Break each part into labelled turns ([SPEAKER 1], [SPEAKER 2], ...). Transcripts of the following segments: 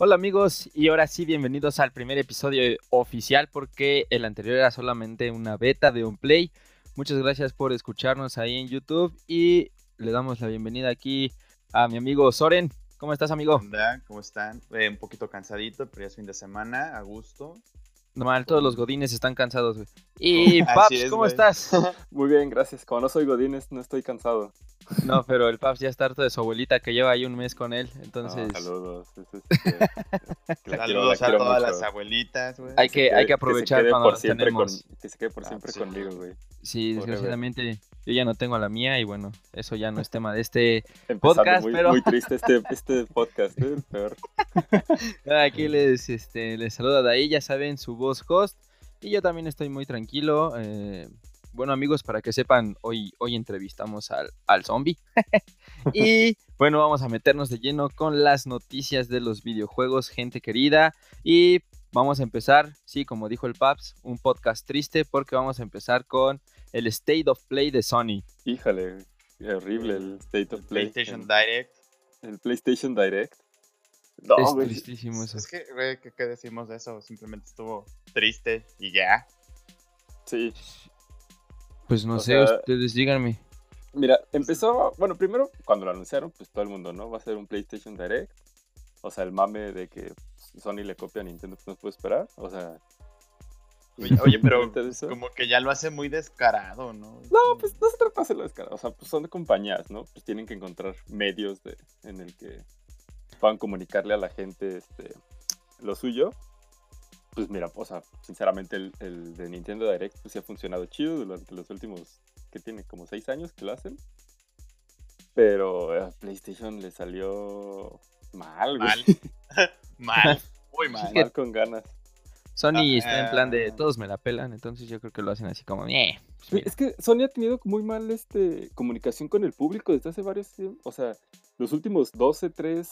[SPEAKER 1] Hola amigos y ahora sí bienvenidos al primer episodio oficial porque el anterior era solamente una beta de un play. Muchas gracias por escucharnos ahí en YouTube y le damos la bienvenida aquí a mi amigo Soren. ¿Cómo estás amigo?
[SPEAKER 2] Hola, ¿cómo están? Eh, un poquito cansadito, pero ya es fin de semana, a gusto.
[SPEAKER 1] Normal, todos los godines están cansados, güey. Y Paps, ¿cómo estás?
[SPEAKER 3] Muy bien, gracias. Como no soy godines, no estoy cansado.
[SPEAKER 1] No, pero el Paps ya está harto de su abuelita que lleva ahí un mes con él, entonces...
[SPEAKER 3] saludos.
[SPEAKER 2] saludos a todas las abuelitas, güey.
[SPEAKER 1] Hay que, hay que aprovechar
[SPEAKER 3] que
[SPEAKER 1] cuando
[SPEAKER 3] siempre
[SPEAKER 1] tenemos.
[SPEAKER 3] que se quede por
[SPEAKER 2] Ah,
[SPEAKER 3] siempre
[SPEAKER 2] sí.
[SPEAKER 3] conmigo, güey.
[SPEAKER 1] Sí, desgraciadamente yo ya no tengo a la mía y bueno, eso ya no es tema de este
[SPEAKER 3] Empezando
[SPEAKER 1] Podcast,
[SPEAKER 3] muy,
[SPEAKER 1] pero-
[SPEAKER 3] muy triste este, este podcast, ¿eh? peor.
[SPEAKER 1] Aquí les, este, les saluda de ahí, ya saben, su voz host. Y yo también estoy muy tranquilo. eh, bueno, amigos, para que sepan, hoy, hoy entrevistamos al, al zombie. y bueno, vamos a meternos de lleno con las noticias de los videojuegos, gente querida. Y vamos a empezar, sí, como dijo el Paps, un podcast triste porque vamos a empezar con el State of Play de Sony.
[SPEAKER 3] Híjale, qué horrible el State of Play.
[SPEAKER 2] PlayStation
[SPEAKER 3] el,
[SPEAKER 2] Direct.
[SPEAKER 3] el PlayStation Direct. No,
[SPEAKER 1] es
[SPEAKER 3] güey.
[SPEAKER 1] tristísimo eso.
[SPEAKER 2] Es que, güey, ¿qué, qué decimos de eso? Simplemente estuvo triste y ya.
[SPEAKER 3] Sí,
[SPEAKER 1] Pues no
[SPEAKER 3] o
[SPEAKER 1] sé,
[SPEAKER 3] sea-
[SPEAKER 1] ustedes díganme.
[SPEAKER 3] Mira, empezó, bueno, primero cuando lo anunciaron, pues todo el mundo, ¿no? Va a ser un PlayStation Direct. O sea, el mame de que Sony le copia a Nintendo, pues no se puede esperar. O sea,
[SPEAKER 2] Oye, oye, pero como que ya lo hace muy descarado, ¿no?
[SPEAKER 3] No, pues no se trata de hacerlo descarado. O sea, pues son de compañías, ¿no? Pues tienen que encontrar medios de, en el que puedan comunicarle a la gente este, lo suyo. Pues mira, o sea, sinceramente el, el de Nintendo Direct pues sí ha funcionado chido durante los últimos, que tiene como seis años que lo hacen. Pero a PlayStation le salió mal, güey.
[SPEAKER 2] Mal. mal. Muy mal.
[SPEAKER 3] Mal con ganas.
[SPEAKER 1] Sony
[SPEAKER 2] Ah,
[SPEAKER 1] está en plan de
[SPEAKER 2] ah.
[SPEAKER 1] todos me la pelan, entonces yo creo que lo hacen así como, "Eh, pues mira".
[SPEAKER 3] Es que Sony ha tenido muy mal este, comunicación con el público desde hace varios tiempos. O sea, los últimos 12, 3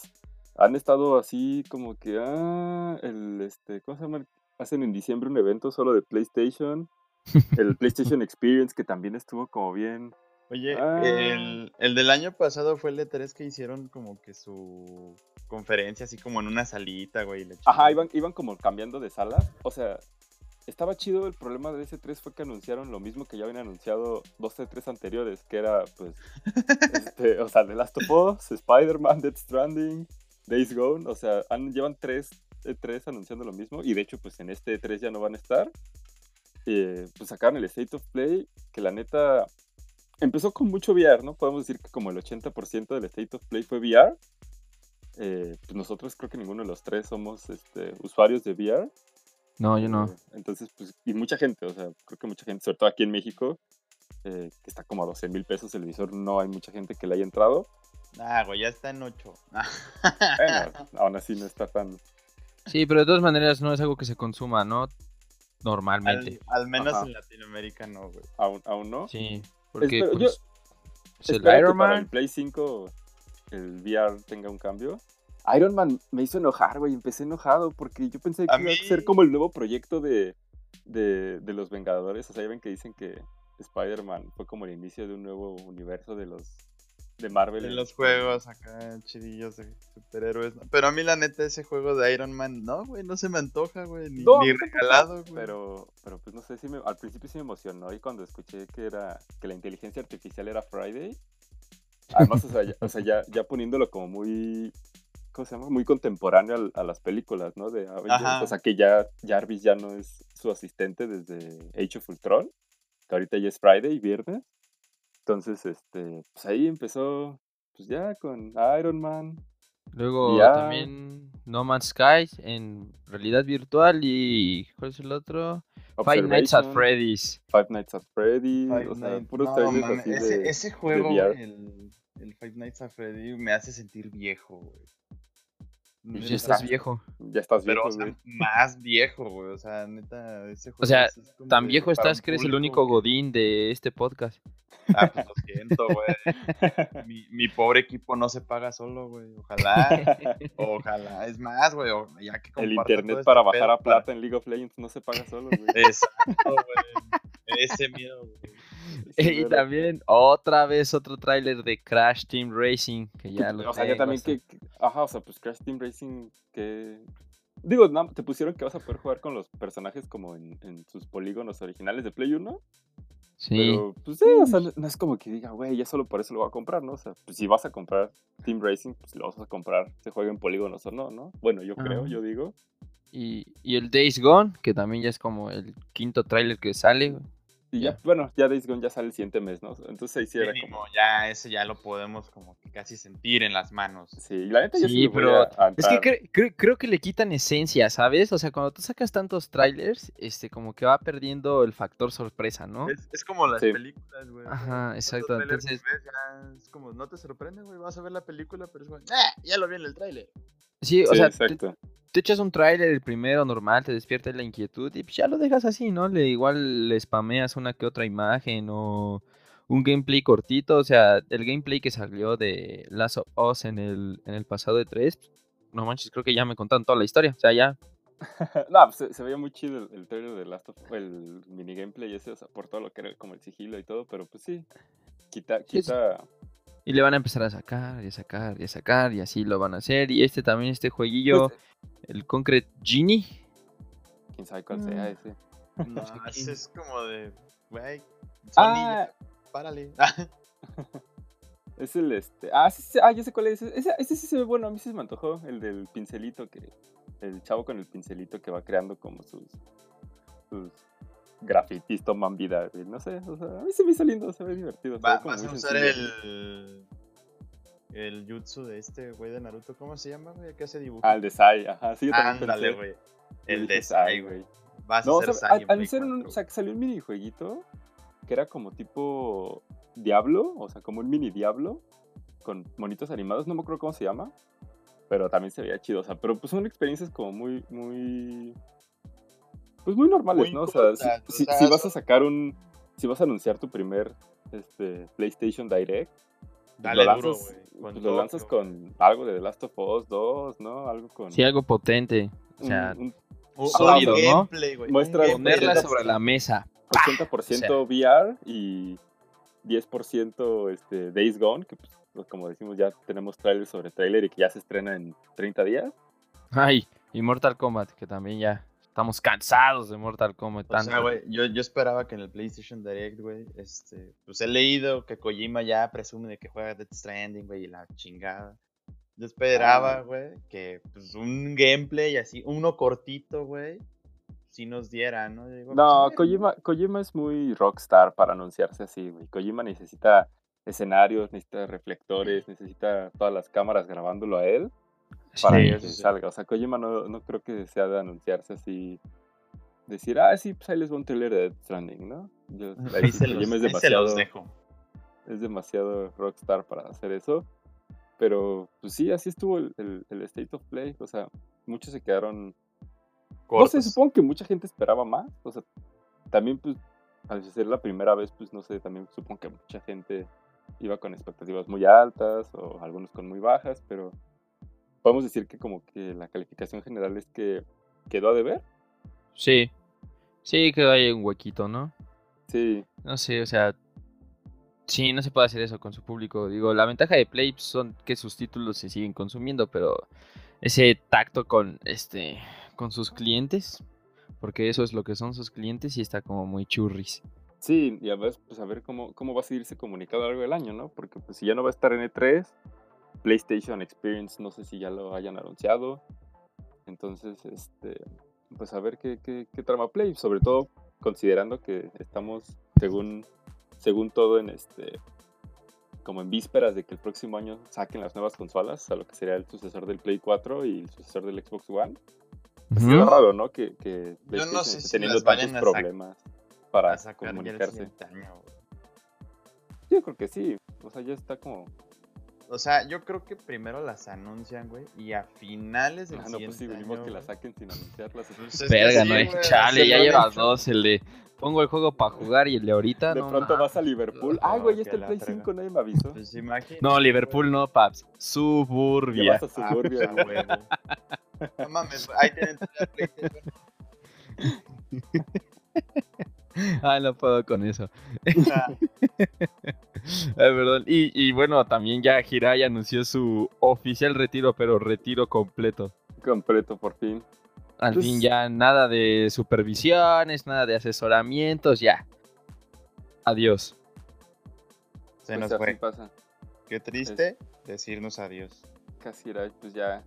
[SPEAKER 3] han estado así como que, ah, el, este, ¿cómo se llama? Hacen en diciembre un evento solo de PlayStation. El PlayStation Experience, que también estuvo como bien.
[SPEAKER 2] Oye,
[SPEAKER 3] Ah.
[SPEAKER 2] el, el del año pasado fue el E3 que hicieron como que su conferencia así como en una salita, güey.
[SPEAKER 3] Ajá, iban, iban como cambiando de sala. O sea, estaba chido. El problema de ese 3 fue que anunciaron lo mismo que ya habían anunciado dos E3 anteriores, que era, pues, este, o sea, The Last of Us, Spider-Man, Death Stranding, Days Gone. O sea, han- llevan tres E3 anunciando lo mismo. Y de hecho, pues en este E3 ya no van a estar. Eh, pues sacaron el State of Play, que la neta empezó con mucho VR, ¿no? Podemos decir que como el 80% del State of Play fue VR. Eh, pues nosotros creo que ninguno de los tres somos este, usuarios de VR.
[SPEAKER 1] No, yo no.
[SPEAKER 3] Eh, entonces, pues, y mucha gente, o sea, creo que mucha gente, sobre todo aquí en México, eh, que está como a 12 mil pesos el visor, no hay mucha gente que le haya entrado.
[SPEAKER 2] Ah, güey, ya está en 8.
[SPEAKER 3] Bueno, aún así no está tan...
[SPEAKER 1] Sí, pero de todas maneras no es algo que se consuma, ¿no? Normalmente.
[SPEAKER 2] al, al menos
[SPEAKER 3] Ajá.
[SPEAKER 2] en Latinoamérica no, güey.
[SPEAKER 3] Aún, aún no.
[SPEAKER 1] Sí, porque
[SPEAKER 3] Espero-
[SPEAKER 1] pues, pues, el
[SPEAKER 3] Espero
[SPEAKER 1] Iron
[SPEAKER 3] que para el
[SPEAKER 1] Man,
[SPEAKER 3] Play 5 el VR tenga un cambio. Iron Man me hizo enojar, güey. Empecé enojado porque yo pensé que
[SPEAKER 2] A
[SPEAKER 3] iba a ser como el nuevo proyecto de, de, de los Vengadores. O sea, ya ven que dicen que Spider-Man fue como el inicio de un nuevo universo de los de Marvel.
[SPEAKER 2] En los juegos acá chidillos de superhéroes. ¿no? Pero a mí la neta ese juego de Iron Man, no, güey, no se me antoja, güey, ni,
[SPEAKER 3] No,
[SPEAKER 2] ni regalado, güey.
[SPEAKER 3] Pero, pero pues no sé si me, al principio sí me emocionó y cuando escuché que era que la inteligencia artificial era Friday. Además, o sea, ya, o sea, ya, ya poniéndolo como muy, ¿cómo se llama? Muy contemporáneo a, las películas, ¿no? De Avengers. O sea, que ya Jarvis ya no es su asistente desde Age of Ultron, que ahorita ya es Friday, viernes. Entonces, este, pues ahí empezó, pues ya con Iron Man.
[SPEAKER 1] luego
[SPEAKER 3] ya.
[SPEAKER 1] también No Man's Sky en realidad virtual y ¿cuál es el otro? Five Nights at Freddy's.
[SPEAKER 3] Five Nights at Freddy's,
[SPEAKER 2] Five
[SPEAKER 3] o sea,
[SPEAKER 2] Nights-
[SPEAKER 3] puros
[SPEAKER 2] no,
[SPEAKER 3] así
[SPEAKER 2] ese,
[SPEAKER 3] de-
[SPEAKER 2] ese juego, el, el Five Nights at Freddy me hace sentir viejo, güey.
[SPEAKER 1] Pues ya estás viejo.
[SPEAKER 3] Ya estás
[SPEAKER 2] Pero,
[SPEAKER 3] viejo,
[SPEAKER 2] o sea,
[SPEAKER 3] güey.
[SPEAKER 2] más viejo, güey. O sea, neta, ese juego.
[SPEAKER 1] sea,
[SPEAKER 2] es- es como
[SPEAKER 1] Tan viejo estás que eres el único
[SPEAKER 2] que-
[SPEAKER 1] godín de este podcast.
[SPEAKER 2] Ah, pues lo siento, güey. Mi, mi pobre equipo no se paga solo, güey. Ojalá. Ojalá. Es más, güey. o- Ya que
[SPEAKER 3] El internet
[SPEAKER 2] todo
[SPEAKER 3] para
[SPEAKER 2] este
[SPEAKER 3] bajar
[SPEAKER 2] pedo
[SPEAKER 3] a plata en League of Legends no se paga solo, güey.
[SPEAKER 2] Exacto, güey. Ese miedo, güey.
[SPEAKER 1] Y también otra vez otro tráiler de Crash Team Racing, que ya lo
[SPEAKER 3] O sea, ya también que, que- Ajá, o sea, pues Crash Team Racing que... Digo, no, te pusieron que vas a poder jugar con los personajes como en, en sus polígonos originales de Play 1.
[SPEAKER 1] Sí,
[SPEAKER 3] Pero, pues sí, o sea, no, es como que diga, güey, ya solo por eso lo voy a comprar, ¿no? O sea, pues si vas a comprar Team Racing, pues lo vas a comprar, se juegue en polígonos o no, ¿no? Bueno, yo creo,
[SPEAKER 1] Ajá.
[SPEAKER 3] yo digo.
[SPEAKER 1] y, y el Days Gone, que también ya es como el quinto tráiler que sale.
[SPEAKER 3] Y ya, bueno, ya Days Gone ya sale el siguiente mes, ¿no? Entonces ahí sí era
[SPEAKER 2] Mínimo,
[SPEAKER 3] como...
[SPEAKER 2] ya ese ya lo podemos como que casi sentir en las manos.
[SPEAKER 3] Sí, la neta yo sí,
[SPEAKER 1] Sí, pero
[SPEAKER 3] a-
[SPEAKER 1] Es que
[SPEAKER 3] entrar.
[SPEAKER 1] cre- cre- creo que le quitan esencia, ¿sabes? O sea, cuando tú sacas tantos trailers, este, como que va perdiendo el factor sorpresa, ¿no?
[SPEAKER 2] Es, es como las
[SPEAKER 3] Sí.
[SPEAKER 2] películas, güey.
[SPEAKER 1] Ajá, exacto, entonces-
[SPEAKER 2] ves, ya es como, no te sorprende, güey. Vas a ver la película, pero es como, ¡ah! Ya lo vi en el tráiler.
[SPEAKER 1] Sí, o
[SPEAKER 3] Sí,
[SPEAKER 1] sea, te,
[SPEAKER 3] exacto.
[SPEAKER 1] te echas un tráiler, el primero normal, te despierta la inquietud y ya lo dejas así, ¿no? Le, igual le spameas una que otra imagen o un gameplay cortito, o sea, el gameplay que salió de Last of Us en el, en el pasado de 3, no manches, creo que ya me contaron toda la historia, o sea, ya,
[SPEAKER 3] no, pues se, se veía muy chido el, el trailer de Last of el mini gameplay ese, o sea, por todo lo que era como el sigilo y todo, pero pues sí, quita,
[SPEAKER 1] Sí, sí. Y le van a empezar a sacar y a sacar y a sacar y así lo van a hacer, y este también, este jueguillo,
[SPEAKER 3] pues,
[SPEAKER 1] el Concrete Genie,
[SPEAKER 3] quién sabe cuál sea
[SPEAKER 1] Mm.
[SPEAKER 3] ese.
[SPEAKER 2] No, ese es como de, Sony,
[SPEAKER 3] Ah,
[SPEAKER 2] párale.
[SPEAKER 3] es el este, ah, sí, sí, ah, ya sé cuál es, ese, ese sí se ve bueno, a mí sí se me antojó, el del pincelito que, el chavo con el pincelito que va creando como sus, sus grafitis toman vida, güey, no sé, o sea, a mí se me hizo lindo, se ve divertido.
[SPEAKER 2] Va- vas a usar
[SPEAKER 3] sencillo.
[SPEAKER 2] el. El jutsu de este güey de Naruto, ¿cómo se llama, güey? ¿Qué hace dibujo?
[SPEAKER 3] Ah, el de Sai, ajá, sí, yo también
[SPEAKER 2] Ándale, güey. El de Sai, güey. Vas
[SPEAKER 3] No,
[SPEAKER 2] a en Play
[SPEAKER 3] anunciaron un-
[SPEAKER 2] 4,
[SPEAKER 3] o sea, que salió un minijueguito que era como tipo Diablo, o sea, como un mini Diablo con monitos animados, no me acuerdo cómo se llama, pero también se veía chido, o sea, pero pues son experiencias como muy, muy, pues muy normales,
[SPEAKER 2] Muy
[SPEAKER 3] ¿no? O sea, si,
[SPEAKER 2] o sea,
[SPEAKER 3] si vas a sacar un, si vas a anunciar tu primer este, PlayStation Direct, pues
[SPEAKER 2] Dale
[SPEAKER 3] lo
[SPEAKER 2] duro,
[SPEAKER 3] lanzas,
[SPEAKER 2] güey, con
[SPEAKER 3] pues lo lanzas con algo de The Last of Us 2, ¿no? Algo con
[SPEAKER 1] sí, algo potente, o sea,
[SPEAKER 3] un, un
[SPEAKER 1] Sólido,
[SPEAKER 2] un
[SPEAKER 1] ¿no?
[SPEAKER 2] gameplay,
[SPEAKER 1] ponerla sobre la mesa.
[SPEAKER 3] 80% VR y 10% este, Days Gone, que pues, pues, como decimos ya tenemos trailer sobre trailer y que ya se estrena en 30 días.
[SPEAKER 1] Ay, y Mortal Kombat, que también ya estamos cansados de Mortal Kombat.
[SPEAKER 2] O
[SPEAKER 1] tanto.
[SPEAKER 2] sea, güey, yo, yo esperaba que en el PlayStation Direct, güey, este, pues he leído que Kojima ya presume de que juega Death Stranding, güey, y la chingada. Yo esperaba,
[SPEAKER 3] Ah.
[SPEAKER 2] güey, que pues un gameplay así, uno cortito, güey, si nos diera, ¿no? Digo,
[SPEAKER 3] No,
[SPEAKER 2] pues,
[SPEAKER 3] Kojima, Kojima es muy rockstar para anunciarse así, güey. Kojima necesita escenarios, necesita reflectores, necesita todas las cámaras grabándolo a él para
[SPEAKER 1] Sí,
[SPEAKER 3] que
[SPEAKER 2] eso sí.
[SPEAKER 3] salga. O sea, Kojima no, no creo que sea de anunciarse así, decir, ah, sí, pues ahí les va un trailer de Death Stranding, ¿no? Yo-
[SPEAKER 2] Ahí se
[SPEAKER 3] Kojima
[SPEAKER 2] los,
[SPEAKER 3] es
[SPEAKER 2] ahí se
[SPEAKER 3] demasiado...
[SPEAKER 2] los dejo.
[SPEAKER 3] es demasiado rockstar para hacer eso. Pero, pues sí, así estuvo el, el- el State of Play. O sea, muchos se quedaron. No
[SPEAKER 2] Cortos.
[SPEAKER 3] sé, supongo que mucha gente esperaba más. O sea, también, pues, al ser la primera vez, pues, no sé, también supongo que mucha gente iba con expectativas muy altas o algunos con muy bajas, pero podemos decir que como que la calificación general es que quedó a deber.
[SPEAKER 1] Sí, sí, que hay un huequito, ¿no?
[SPEAKER 3] Sí,
[SPEAKER 1] No sé, o sea, sí, no se puede hacer eso con su público. Digo, la ventaja de Play son que sus títulos se siguen consumiendo, pero ese tacto con este, con sus clientes, porque eso es lo que son sus clientes y está como muy churris.
[SPEAKER 3] Sí, y a ver, pues a ver cómo, cómo va a seguirse comunicado a lo largo del año, ¿no? Porque pues si ya no va a estar en E3, PlayStation Experience no sé si ya lo hayan anunciado. Entonces, este, pues a ver qué, qué, qué trama Play, sobre todo considerando que estamos, según, según todo, en este como en vísperas de que el próximo año saquen las nuevas consolas, a lo que sería el sucesor del Play 4 y el sucesor del Xbox One. Así
[SPEAKER 1] Ujú.
[SPEAKER 3] es raro, ¿no? Que, que
[SPEAKER 2] Yo no sé si
[SPEAKER 3] teniendo tantos problemas para comunicarse.
[SPEAKER 2] año.
[SPEAKER 3] Yo creo que sí. O sea, ya está como.
[SPEAKER 2] O sea, yo creo que primero las anuncian, güey, y a finales del
[SPEAKER 3] Ah, no, pues sí,
[SPEAKER 2] siguiente
[SPEAKER 3] venimos
[SPEAKER 2] año,
[SPEAKER 3] que la
[SPEAKER 2] güey,
[SPEAKER 3] saquen sin anunciarlas.
[SPEAKER 2] pues es que
[SPEAKER 1] Verga,
[SPEAKER 2] sí,
[SPEAKER 1] no
[SPEAKER 2] güey,
[SPEAKER 1] chale, ya llevas dos, el de pongo el juego para jugar y el de ahorita
[SPEAKER 3] De
[SPEAKER 1] no
[SPEAKER 3] pronto vas a Liverpool.
[SPEAKER 2] No,
[SPEAKER 3] Ay, güey, ya está el
[SPEAKER 2] la
[SPEAKER 3] Play
[SPEAKER 2] traiga.
[SPEAKER 3] 5, nadie me avisó.
[SPEAKER 2] Pues imagínate,
[SPEAKER 1] No, Liverpool no, paps.
[SPEAKER 3] Ya
[SPEAKER 1] Suburbia.
[SPEAKER 3] vas a
[SPEAKER 2] Ah, pues,
[SPEAKER 3] Suburbia.
[SPEAKER 2] a huevo. No mames, güey, ahí tienen la PlayStation.
[SPEAKER 1] Ay, no puedo con eso. Ah, perdón. Y, y bueno, también ya Hirai anunció su oficial retiro, pero retiro completo.
[SPEAKER 3] Completo, por fin.
[SPEAKER 1] Al
[SPEAKER 3] Pues-
[SPEAKER 1] fin ya nada de supervisiones, nada de asesoramientos, ya. Adiós.
[SPEAKER 2] Se
[SPEAKER 3] Pues
[SPEAKER 2] nos fue.
[SPEAKER 3] pasa.
[SPEAKER 2] Qué triste decirnos adiós.
[SPEAKER 3] Casi era, pues ya.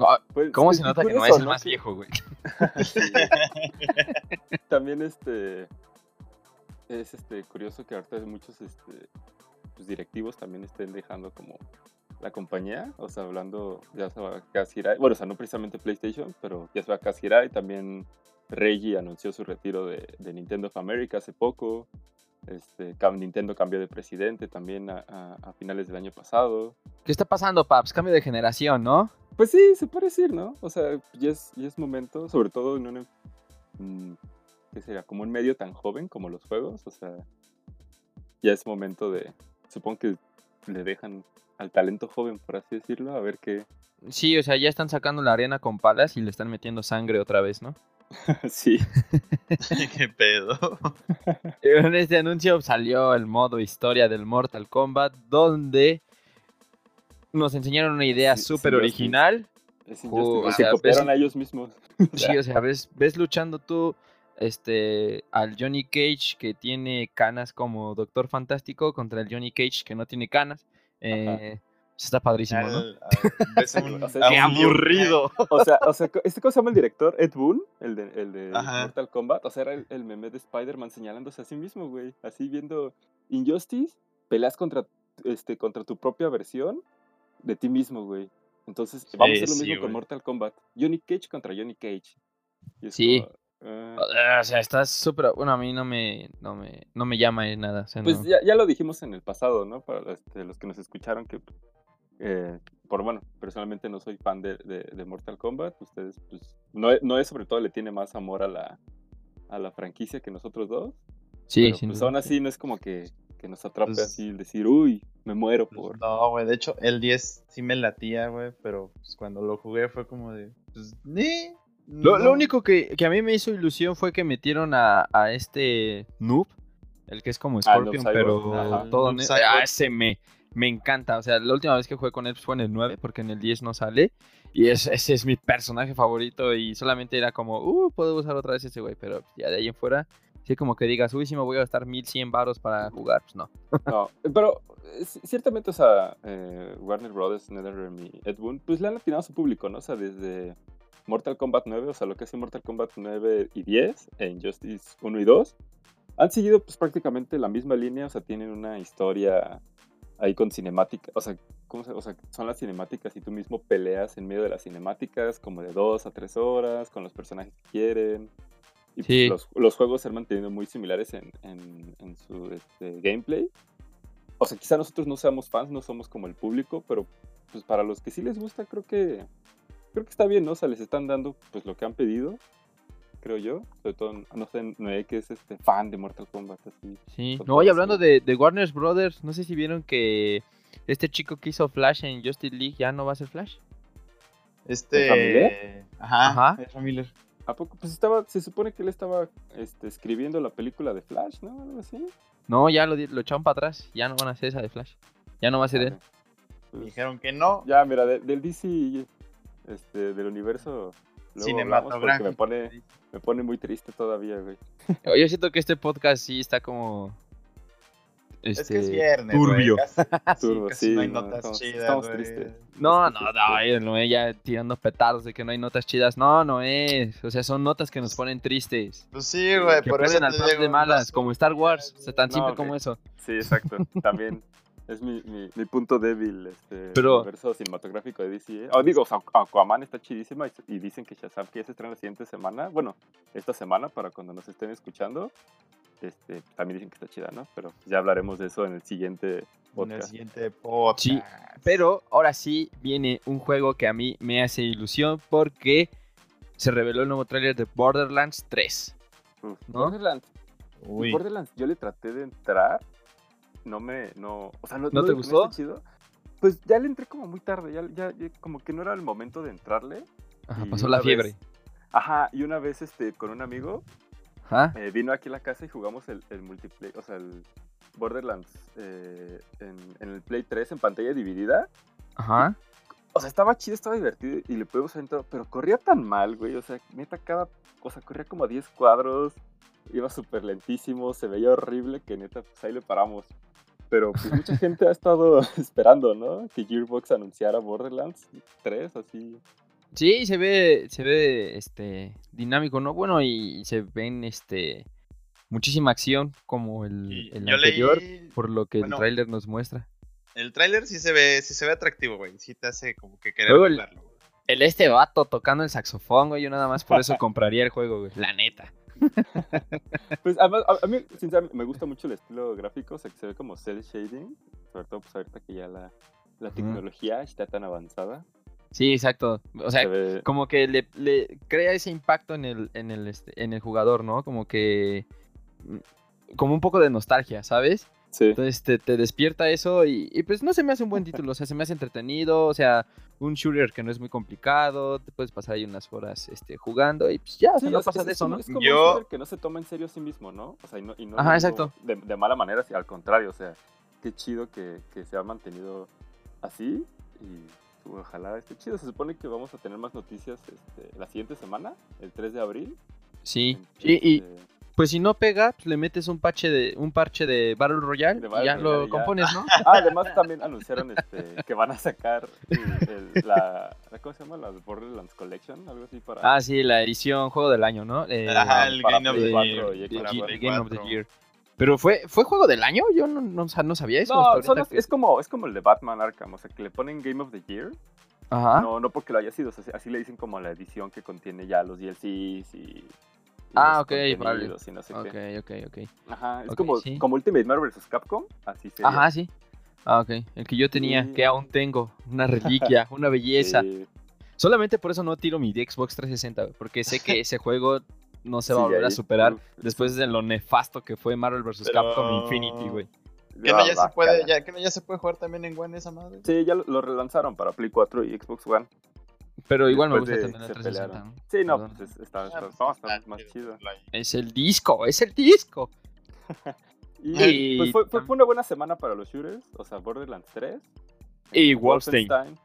[SPEAKER 1] Ah,
[SPEAKER 3] Pues,
[SPEAKER 1] ¿Cómo se nota que no es el más viejo, güey?
[SPEAKER 3] También este es este curioso que ahorita muchos este pues, directivos también estén dejando como la compañía, o sea, hablando ya se va Kaz Hirai, bueno, o sea, no precisamente PlayStation, pero ya se va Kaz Hirai, también Reggie anunció su retiro de, de Nintendo of America hace poco. Este, Nintendo cambió de presidente también a, a- a finales del año pasado.
[SPEAKER 1] ¿Qué está pasando, Paps? Cambio de generación, ¿no?
[SPEAKER 3] Pues sí, se puede decir, ¿no? O sea, ya es, ya es momento, sobre todo en un, mm, ¿qué sería? Como un medio tan joven como los juegos, o sea, ya es momento de, supongo que le dejan al talento joven, por así decirlo, a ver qué.
[SPEAKER 1] Sí, o sea, ya están sacando la arena con palas y le están metiendo sangre otra vez, ¿no?
[SPEAKER 3] sí,
[SPEAKER 2] Qué pedo.
[SPEAKER 1] En este anuncio salió el modo historia del Mortal Kombat, donde nos enseñaron una idea súper
[SPEAKER 3] sí,
[SPEAKER 1] original.
[SPEAKER 3] es injusto,
[SPEAKER 1] o
[SPEAKER 3] se
[SPEAKER 1] sea,
[SPEAKER 3] copiaron
[SPEAKER 1] ves-
[SPEAKER 3] a ellos mismos.
[SPEAKER 1] Sí, o sea, ves, ves luchando tú este, al Johnny Cage que tiene canas como Doctor Fantástico contra el Johnny Cage que no tiene canas. Eh, está padrísimo, ¿no?
[SPEAKER 2] Al- al-
[SPEAKER 3] O sea,
[SPEAKER 1] ¡Qué aburrido!
[SPEAKER 3] O sea, o sea, ¿este cómo se llama el director? Ed Boon, el de, el de. Mortal Kombat. O sea, era el, el meme de Spider-Man señalándose a sí mismo, güey. Así viendo Injustice, peleas contra, este, contra tu propia versión de ti mismo, güey. Entonces, vamos a hacer lo
[SPEAKER 2] sí,
[SPEAKER 3] mismo con. Mortal Kombat. Johnny Cage contra Johnny Cage. Y es
[SPEAKER 1] Sí.
[SPEAKER 3] como,
[SPEAKER 1] O sea, está súper... Bueno, a mí no me, no me, no me llama eh, nada. o sea,
[SPEAKER 3] Pues
[SPEAKER 1] no.
[SPEAKER 3] ya, ya lo dijimos en el pasado, ¿no? Para este, los que nos escucharon que, eh, por bueno, personalmente no soy fan de, de- de Mortal Kombat. Ustedes, pues, no, no es sobre todo le tiene más amor a la, a la franquicia que nosotros dos.
[SPEAKER 1] sí,
[SPEAKER 3] pero, pues
[SPEAKER 1] duda.
[SPEAKER 3] aún así no es como que, que nos atrape
[SPEAKER 2] Pues-
[SPEAKER 3] así el decir, uy, me muero por...
[SPEAKER 2] No, güey, de hecho, el 10 sí me latía, güey, pero pues, cuando lo jugué fue como de, pues, ni.
[SPEAKER 1] Lo, lo único que, que a mí me hizo ilusión fue que metieron a, a este noob, el que es como
[SPEAKER 3] Ah,
[SPEAKER 1] Scorpion,
[SPEAKER 3] Noob
[SPEAKER 1] pero.
[SPEAKER 3] Ajá.
[SPEAKER 1] todo... Ne-. Ah, ese me, me encanta. O sea, la última vez que jugué con él fue en el 9, porque en el 10 no sale. Y es- ese es mi personaje favorito y solamente era como, uh, puedo usar otra vez ese güey, pero ya de ahí en fuera, sí como que digas, uy, si me voy a gastar 1100 baros para jugar, pues no.
[SPEAKER 3] No, pero eh, ci- ciertamente, o sea, eh, Warner Brothers, NetherRealm y Ed Boon, pues le han atinado a su público, ¿no? O sea, desde Mortal Kombat 9, o sea, lo que es Mortal Kombat 9 y 10, e Injustice 1 y 2, han seguido pues prácticamente la misma línea, o sea, tienen una historia ahí con cinemática, o sea, ¿cómo se- o sea, son las cinemáticas y tú mismo peleas en medio de las cinemáticas, como de 2 a 3 horas, con los personajes que quieren. Y pues,
[SPEAKER 1] Sí.
[SPEAKER 3] los, los juegos se han mantenido muy similares en, en- en su este, gameplay. O sea, quizá nosotros no seamos fans, no somos como el público, pero pues para los que sí les gusta, creo que creo que está bien, ¿no? O sea, les están dando pues lo que han pedido, creo yo. Sobre todo, no sé, Noé que es este fan de Mortal Kombat, así.
[SPEAKER 1] Sí. No, y hablando de, de Warner Brothers, no sé si vieron que este chico que hizo Flash en Justice League ya no va a ser Flash.
[SPEAKER 2] Este. Ajá.
[SPEAKER 1] Ajá.
[SPEAKER 2] Ezra Miller.
[SPEAKER 3] ¿A poco? Pues estaba, se supone que él estaba este, escribiendo la película de Flash, ¿no? Algo así.
[SPEAKER 1] No, ya lo, lo echaron para atrás, ya no van a hacer esa de Flash. Ya no va a ser él.
[SPEAKER 3] Ok. Pues,
[SPEAKER 2] Dijeron que no.
[SPEAKER 3] Ya, mira, de- del DC, este, del universo porque me
[SPEAKER 2] Cinematográfico.
[SPEAKER 3] pone, me pone muy triste todavía, güey.
[SPEAKER 1] Yo siento que este podcast sí está como.
[SPEAKER 2] Es
[SPEAKER 1] Este,
[SPEAKER 2] que es viernes.
[SPEAKER 1] turbio.
[SPEAKER 2] güey, Casi, sí,
[SPEAKER 3] Turbo,
[SPEAKER 2] casi
[SPEAKER 3] sí,
[SPEAKER 2] no hay
[SPEAKER 3] no,
[SPEAKER 2] notas
[SPEAKER 3] estamos-
[SPEAKER 2] chidas.
[SPEAKER 3] estamos
[SPEAKER 2] güey.
[SPEAKER 3] tristes.
[SPEAKER 1] No,
[SPEAKER 3] Es
[SPEAKER 1] no, no, Noé ya tirando petardos de que no hay notas chidas. No, no es. O sea, son notas que nos ponen tristes.
[SPEAKER 2] Pues sí, güey,
[SPEAKER 1] Que
[SPEAKER 2] por eso
[SPEAKER 1] al de malas, como Star Wars. O sea, tan
[SPEAKER 3] No,
[SPEAKER 1] simple como eso.
[SPEAKER 3] Sí, exacto. También es mi, mi, mi punto débil, este
[SPEAKER 1] Pero-
[SPEAKER 3] universo cinematográfico de DC. ¿eh? Oh, digo, o sea, Aquaman está chidísima y, y dicen que Shazam que ya se estrena la siguiente semana. Bueno, esta semana para cuando nos estén escuchando. Este, también dicen que está chida, ¿no? Pero ya hablaremos de eso en el siguiente
[SPEAKER 2] En el
[SPEAKER 3] podcast.
[SPEAKER 2] siguiente podcast.
[SPEAKER 1] Sí, Pero ahora sí viene un juego que a mí me hace ilusión porque se reveló el nuevo tráiler de Borderlands 3.
[SPEAKER 3] Uf,
[SPEAKER 1] ¿no?
[SPEAKER 3] Borderlands.
[SPEAKER 2] Uy.
[SPEAKER 3] Borderlands, yo le traté de entrar. No me. No, o sea, no,
[SPEAKER 1] ¿No te gustó?
[SPEAKER 3] chido. Pues ya le entré como muy tarde. Ya, ya, ya como que no era el momento de entrarle.
[SPEAKER 1] Ajá, pasó la fiebre.
[SPEAKER 3] vez- Ajá, y una vez este, con un amigo
[SPEAKER 1] Ajá.
[SPEAKER 3] eh, vino aquí a la casa y jugamos el, el multiplayer, o sea, el Borderlands eh, en, en el Play 3 en pantalla dividida.
[SPEAKER 1] Ajá.
[SPEAKER 3] O sea, estaba chido, estaba divertido y le pudimos entrar, pero corría tan mal, güey. O sea, neta, cada. O sea, corría como a 10 cuadros, iba súper lentísimo, se veía horrible que neta, pues ahí le paramos. Pero pues mucha gente ha estado esperando, ¿no? Que Gearbox anunciara Borderlands 3, así.
[SPEAKER 1] Sí, se ve, se ve este dinámico, ¿no? Bueno, y se ven este muchísima acción como el, el anterior,
[SPEAKER 2] leí.
[SPEAKER 1] por lo que
[SPEAKER 2] bueno,
[SPEAKER 1] el tráiler nos muestra.
[SPEAKER 2] El tráiler sí se ve, sí se ve atractivo, güey. Sí te hace como que querer
[SPEAKER 1] el-
[SPEAKER 2] jugarlo. güey.
[SPEAKER 1] El este vato tocando el saxofón, güey, yo nada más por eso compraría el juego, güey. La neta.
[SPEAKER 3] Pues además, a, a mí, sinceramente, me gusta mucho el estilo gráfico, o sea, que se ve como cel shading. Sobre todo, pues ahorita que ya la, tecnología está tan avanzada.
[SPEAKER 1] Sí, exacto. O sea,
[SPEAKER 3] se ve...
[SPEAKER 1] como que le, le crea ese impacto en el, en el, este, en el jugador, ¿no? Como que mm, como un poco de nostalgia, ¿sabes?
[SPEAKER 3] Sí.
[SPEAKER 1] Entonces te, te despierta eso y, y, pues no se me hace un buen título, o sea, se me hace entretenido, o sea, un shooter que no es muy complicado, te puedes pasar ahí unas horas este, jugando y pues ya, o sea,
[SPEAKER 3] Sí,
[SPEAKER 1] no pasa
[SPEAKER 3] es,
[SPEAKER 1] de
[SPEAKER 3] es
[SPEAKER 1] eso,
[SPEAKER 3] como,
[SPEAKER 1] ¿no?
[SPEAKER 3] es como
[SPEAKER 2] Yo-
[SPEAKER 3] un shooter que no se toma en serio a sí mismo, ¿no? O sea, y no, y no
[SPEAKER 1] Ajá, exacto.
[SPEAKER 3] De, de mala manera, sí, al contrario, o sea, qué chido que, que se ha mantenido así y ojalá esté chido. Se supone que vamos a tener más noticias este, la siguiente semana, el 3 de abril.
[SPEAKER 1] Sí,
[SPEAKER 3] En-
[SPEAKER 1] sí, y
[SPEAKER 3] este,
[SPEAKER 1] pues si no pega, pues le metes un parche de un parche de Battle Royale
[SPEAKER 3] De
[SPEAKER 1] y ya
[SPEAKER 3] Royale,
[SPEAKER 1] lo
[SPEAKER 3] ya.
[SPEAKER 1] compones, ¿no?
[SPEAKER 3] Ah, además también anunciaron este, que van a sacar el- el- la, ¿cómo se llama? La Borderlands Collection, algo así para...
[SPEAKER 1] Ah, sí, la edición juego del año, ¿no? Eh,
[SPEAKER 2] Ajá, el
[SPEAKER 3] para
[SPEAKER 2] Game of the
[SPEAKER 3] 4
[SPEAKER 2] Year.
[SPEAKER 3] y
[SPEAKER 1] de-
[SPEAKER 3] Xbox
[SPEAKER 2] para
[SPEAKER 1] de
[SPEAKER 2] Play
[SPEAKER 1] Game of the
[SPEAKER 2] 4.
[SPEAKER 1] Year. Pero fue, fue juego del año, yo no, no, o sea, no sabía eso.
[SPEAKER 3] No,
[SPEAKER 1] hasta
[SPEAKER 3] son
[SPEAKER 1] ahorita
[SPEAKER 3] los-
[SPEAKER 1] que-
[SPEAKER 3] es, como, es como el de Batman Arkham, o sea, que le ponen Game of the Year.
[SPEAKER 1] Ajá.
[SPEAKER 3] No, no porque lo haya sido, o sea, así le dicen como la edición que contiene ya los DLCs y...
[SPEAKER 1] Ah, ok, vale.
[SPEAKER 3] Y no sé
[SPEAKER 1] ok,
[SPEAKER 3] qué.
[SPEAKER 1] ok, ok.
[SPEAKER 3] Ajá, es como,
[SPEAKER 1] sí.
[SPEAKER 3] como Ultimate Marvel vs. Capcom, así sería.
[SPEAKER 1] Ajá, sí. Ah, ok. El que yo tenía,
[SPEAKER 3] Sí.
[SPEAKER 1] que aún tengo. Una reliquia, una belleza.
[SPEAKER 3] Sí.
[SPEAKER 1] Solamente por eso no tiro mi Xbox 360, güey, porque sé que ese juego no se va a volver a superar después de lo nefasto que fue Marvel vs.
[SPEAKER 2] Pero-
[SPEAKER 1] Capcom Infinity, güey.
[SPEAKER 2] ¿Qué no ya se puede, ya, que no ya se puede jugar también en One esa madre?
[SPEAKER 3] Sí, ya lo, lo relanzaron para Play 4 y Xbox One.
[SPEAKER 1] Pero igual me gusta
[SPEAKER 3] de
[SPEAKER 1] también el
[SPEAKER 3] se
[SPEAKER 1] 360.
[SPEAKER 3] pelearon.
[SPEAKER 1] ¿no?
[SPEAKER 3] Sí, no,
[SPEAKER 1] Perdón.
[SPEAKER 3] pues es- está,
[SPEAKER 2] Ah,
[SPEAKER 3] está, está
[SPEAKER 2] está
[SPEAKER 3] bastante más chido.
[SPEAKER 1] Es el disco, es el disco.
[SPEAKER 3] Y
[SPEAKER 1] Y
[SPEAKER 3] pues fue, fue,
[SPEAKER 1] tam-
[SPEAKER 3] fue una buena semana para los shooters, o sea, Borderlands 3.
[SPEAKER 1] Y Wolfenstein.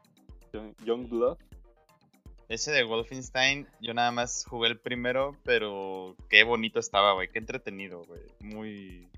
[SPEAKER 3] Young- Youngblood.
[SPEAKER 2] Ese de Wolfenstein, yo nada más jugué el primero, pero qué bonito estaba, güey. Qué entretenido, güey. Muy.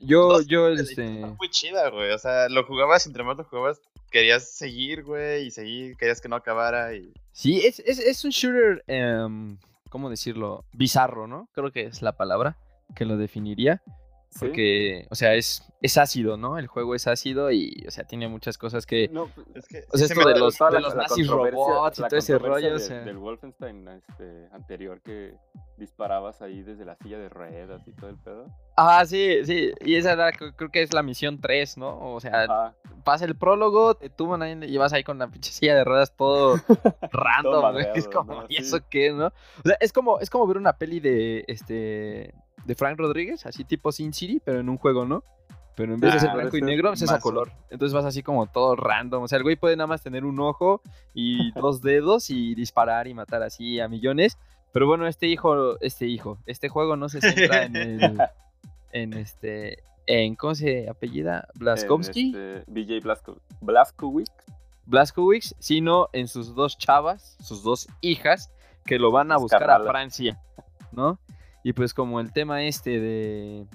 [SPEAKER 1] Yo, yo,
[SPEAKER 2] la
[SPEAKER 1] este...
[SPEAKER 2] Muy chida, güey. O sea, lo jugabas, entre más lo jugabas, querías seguir, güey, y seguir, querías que no acabara. Y...
[SPEAKER 1] Sí, es, es, es un shooter, em, ¿cómo decirlo? Bizarro, ¿no? Creo que es la palabra que lo definiría.
[SPEAKER 3] ¿Sí?
[SPEAKER 1] Porque, o sea, es, es ácido, ¿no? El juego es ácido y, o sea, tiene muchas cosas que...
[SPEAKER 3] No,
[SPEAKER 2] Es que
[SPEAKER 1] O sea,
[SPEAKER 2] sí se
[SPEAKER 1] esto de los-
[SPEAKER 3] la-
[SPEAKER 1] los
[SPEAKER 3] la
[SPEAKER 1] nazis robots y todo ese rollo, o
[SPEAKER 3] de-
[SPEAKER 1] sea.
[SPEAKER 3] Del Wolfenstein este, anterior que disparabas ahí desde la silla de ruedas y todo el pedo.
[SPEAKER 1] Ah, sí, sí. Y esa era, creo que es la misión 3, ¿no? O sea,
[SPEAKER 3] Ah,
[SPEAKER 1] pasa el prólogo, te tuman ahí y vas ahí con la pinche silla de ruedas todo random, güey. Es como,
[SPEAKER 3] ¿no?
[SPEAKER 1] ¿y
[SPEAKER 3] Sí.
[SPEAKER 1] eso qué, no? O sea, es como, es como ver una peli de este de Frank Rodríguez, así tipo Sin City, pero en un juego, ¿no? Pero en vez de ser
[SPEAKER 2] Ah,
[SPEAKER 1] blanco y
[SPEAKER 3] ese
[SPEAKER 1] negro, pues es a color. Entonces vas así como todo random. O sea, el güey puede nada más tener un ojo y dos dedos y disparar y matar así a millones. Pero bueno, este hijo, este hijo, este juego no se centra en el, en este, en, ¿cómo se apellida? Blaskowski.
[SPEAKER 3] en, este, BJ Blasko, Blazkowicz.
[SPEAKER 1] Blaskowicz, sino en sus dos chavas, sus dos hijas, que lo van a buscar a. Francia, ¿no? Y pues como el tema este de,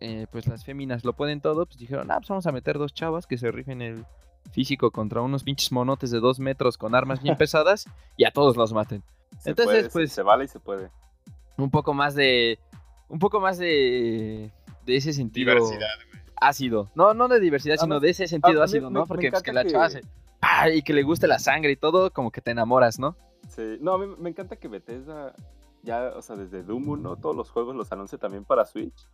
[SPEAKER 1] eh, pues las féminas lo pueden todo, pues dijeron, ah, pues vamos a meter dos chavas que se rifen el físico contra unos pinches monotes de dos metros con armas bien pesadas y a todos los maten.
[SPEAKER 3] Se
[SPEAKER 1] Entonces,
[SPEAKER 3] puede,
[SPEAKER 1] pues-
[SPEAKER 3] Se vale y se puede.
[SPEAKER 1] Un poco más de, un poco más de, de ese sentido
[SPEAKER 2] Diversidad, güey.
[SPEAKER 1] ácido. No, no de diversidad, sino de ese sentido ácido,
[SPEAKER 3] me-
[SPEAKER 1] ¿no?
[SPEAKER 3] me
[SPEAKER 1] Porque pues, que la chava
[SPEAKER 3] que-
[SPEAKER 1] se... ¡Ah! y que le guste la sangre y todo, como que te enamoras, ¿no?
[SPEAKER 3] Sí. No, a mí me encanta que Bethesda ya, o sea, desde Doom 1, todos los juegos los anuncia también para Switch.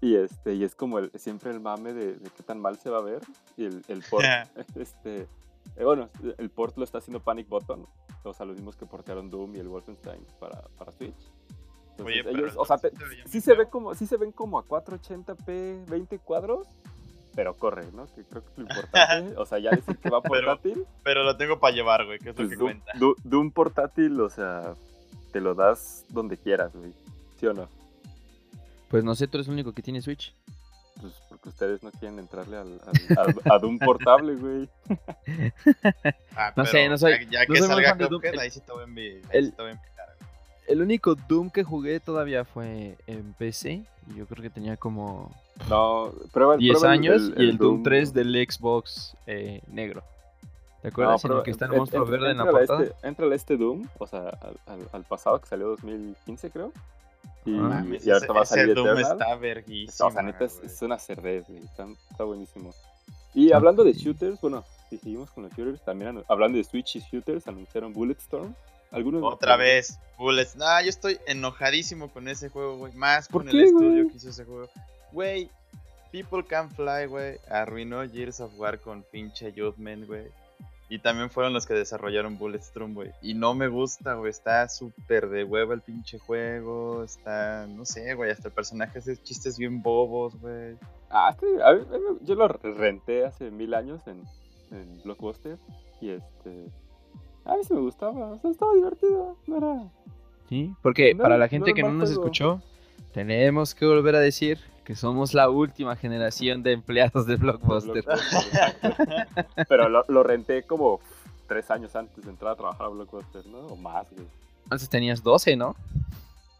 [SPEAKER 3] Y este, y es como el, siempre el mame de, de qué tan mal se va a ver. Y el, el port, este, eh, bueno, el port lo está haciendo Panic Button. O sea, los mismos que portearon Doom y el Wolfenstein para, para Switch. Entonces,
[SPEAKER 2] Oye, pero
[SPEAKER 3] ellos, o sea,
[SPEAKER 2] se
[SPEAKER 3] sí se ve como, sí se ven como a 480p 20 cuadros, pero corre, ¿no? Que creo que es lo importante. O sea, ya decir que va
[SPEAKER 2] Pero-
[SPEAKER 3] portátil.
[SPEAKER 2] Pero lo tengo para llevar, güey, que es lo
[SPEAKER 3] Pues
[SPEAKER 2] que
[SPEAKER 3] Doom,
[SPEAKER 2] cuenta.
[SPEAKER 3] Doom portátil, o sea, te lo das donde quieras, güey. ¿sí o no?
[SPEAKER 1] Pues no sé, tú eres el único que tiene Switch.
[SPEAKER 3] Pues porque ustedes no quieren entrarle al, al- al- a Doom portable, güey.
[SPEAKER 2] Ah,
[SPEAKER 1] No sé, no soy-
[SPEAKER 2] Ya, ya
[SPEAKER 1] no
[SPEAKER 2] que
[SPEAKER 1] soy
[SPEAKER 2] salga
[SPEAKER 1] Doom.
[SPEAKER 2] Ahí sí te voy a envi- ahí
[SPEAKER 1] el- único Doom que jugué todavía fue en PC. Y yo creo que tenía como
[SPEAKER 3] No, prueba
[SPEAKER 1] 10
[SPEAKER 3] prueba el-
[SPEAKER 1] años y el Doom 3 del Xbox eh, negro. ¿Te acuerdas? en el que está el
[SPEAKER 3] en-
[SPEAKER 1] monstruo
[SPEAKER 3] entra-
[SPEAKER 1] verde en la portada.
[SPEAKER 3] Este, entrale a este Doom, o sea, al, al- al pasado que salió 2015, creo. Y,
[SPEAKER 1] Ah,
[SPEAKER 3] y ahorita va a salir
[SPEAKER 2] ese Doom está verguísima,
[SPEAKER 3] o sea, neta, es, una cerdez, güey. Está, está buenísimo. Y hablando de shooters, bueno, si seguimos con los shooters, también hablando de Switch y shooters, anunciaron Bulletstorm. Algunos
[SPEAKER 2] Otra vez, Bullets. Nah, yo estoy enojadísimo con ese juego, güey. Más
[SPEAKER 3] ¿Por
[SPEAKER 2] con
[SPEAKER 3] qué,
[SPEAKER 2] el estudio
[SPEAKER 3] güey?
[SPEAKER 2] que hizo ese juego. Güey, People Can Fly, güey. Arruinó Gears of War con pinche Judgment, güey. Y también fueron los que desarrollaron Bulletstorm, güey. Y no me gusta, güey. Está súper de huevo el pinche juego. Está, no sé, güey. Hasta el personaje hace chistes bien bobos, güey.
[SPEAKER 3] Ah, este, a mí- a mí- yo lo renté hace mil años en, en Blockbuster. Y este. A mí sí me gustaba, o sea, estaba divertido. No era.
[SPEAKER 1] Sí, porque
[SPEAKER 3] No,
[SPEAKER 1] para la gente que no nos
[SPEAKER 3] juego.
[SPEAKER 1] escuchó, tenemos que volver a decir que somos la última generación de empleados de Blockbuster.
[SPEAKER 3] Pero lo, lo renté como tres años antes de entrar a trabajar a Blockbuster, ¿no? O más, güey.
[SPEAKER 1] Entonces tenías 12, ¿no?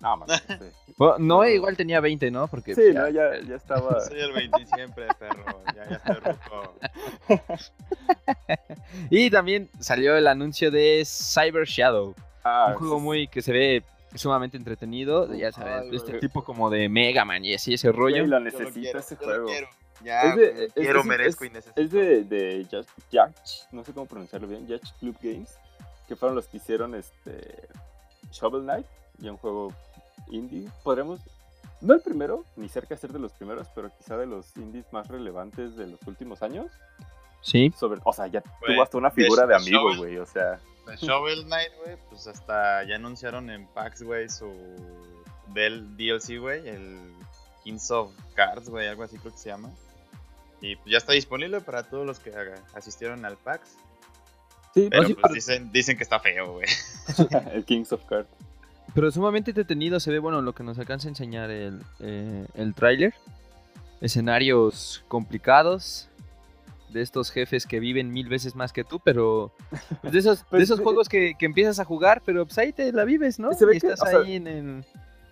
[SPEAKER 3] No, más, no sé.
[SPEAKER 1] Bueno, no, igual tenía 20, ¿no? Porque
[SPEAKER 3] Sí,
[SPEAKER 1] ya-
[SPEAKER 3] no, ya, ya estaba.
[SPEAKER 2] Soy el 20 siempre, perro. Ya, ya estoy ruco.
[SPEAKER 1] Y también salió el anuncio de Cyber Shadow,
[SPEAKER 3] Ah,
[SPEAKER 1] un juego
[SPEAKER 3] sí,
[SPEAKER 1] muy que se ve sumamente entretenido, ya sabes,
[SPEAKER 2] Ay,
[SPEAKER 1] este tipo como de Mega Man y así ese rollo.
[SPEAKER 3] Güey, lo
[SPEAKER 2] Yo lo
[SPEAKER 3] necesito
[SPEAKER 2] quiero,
[SPEAKER 3] ese
[SPEAKER 2] yo lo
[SPEAKER 3] juego.
[SPEAKER 2] quiero. Ya,
[SPEAKER 3] Es de-
[SPEAKER 2] güey,
[SPEAKER 3] es-
[SPEAKER 2] quiero,
[SPEAKER 3] es-
[SPEAKER 2] merezco
[SPEAKER 3] es-
[SPEAKER 2] y necesito.
[SPEAKER 3] Es de, de no sé cómo pronunciarlo bien, Yacht Club Games, que fueron los que hicieron este Shovel Knight, y un juego indie. Podremos, no el primero, ni cerca de ser de los primeros, pero quizá de los indies más relevantes de los últimos años.
[SPEAKER 1] Sí,
[SPEAKER 3] Sobre, o sea, ya tuvo hasta una figura de amigo, güey, o sea.
[SPEAKER 2] De Shovel Knight, güey, pues hasta ya anunciaron en PAX, güey, su del DLC, güey, el Kings of Cards, güey, algo así creo que se llama. Y pues ya está disponible para todos los que asistieron al PAX.
[SPEAKER 3] Sí,
[SPEAKER 2] Pero
[SPEAKER 1] Oye,
[SPEAKER 2] pues
[SPEAKER 1] pero-
[SPEAKER 2] dicen, dicen que está feo, güey.
[SPEAKER 3] el Kings of Cards.
[SPEAKER 1] pero sumamente entretenido se ve, bueno, lo que nos alcanza a enseñar el, eh, el tráiler. Escenarios complicados, de estos jefes que viven mil veces más que tú, pero pues, de esos,
[SPEAKER 3] Pues,
[SPEAKER 1] de esos
[SPEAKER 3] eh,
[SPEAKER 1] juegos que, que empiezas a jugar, pero pues ahí te la vives, ¿no?
[SPEAKER 3] Se ve
[SPEAKER 1] y
[SPEAKER 3] que,
[SPEAKER 1] estás
[SPEAKER 3] sea,
[SPEAKER 1] ahí en el...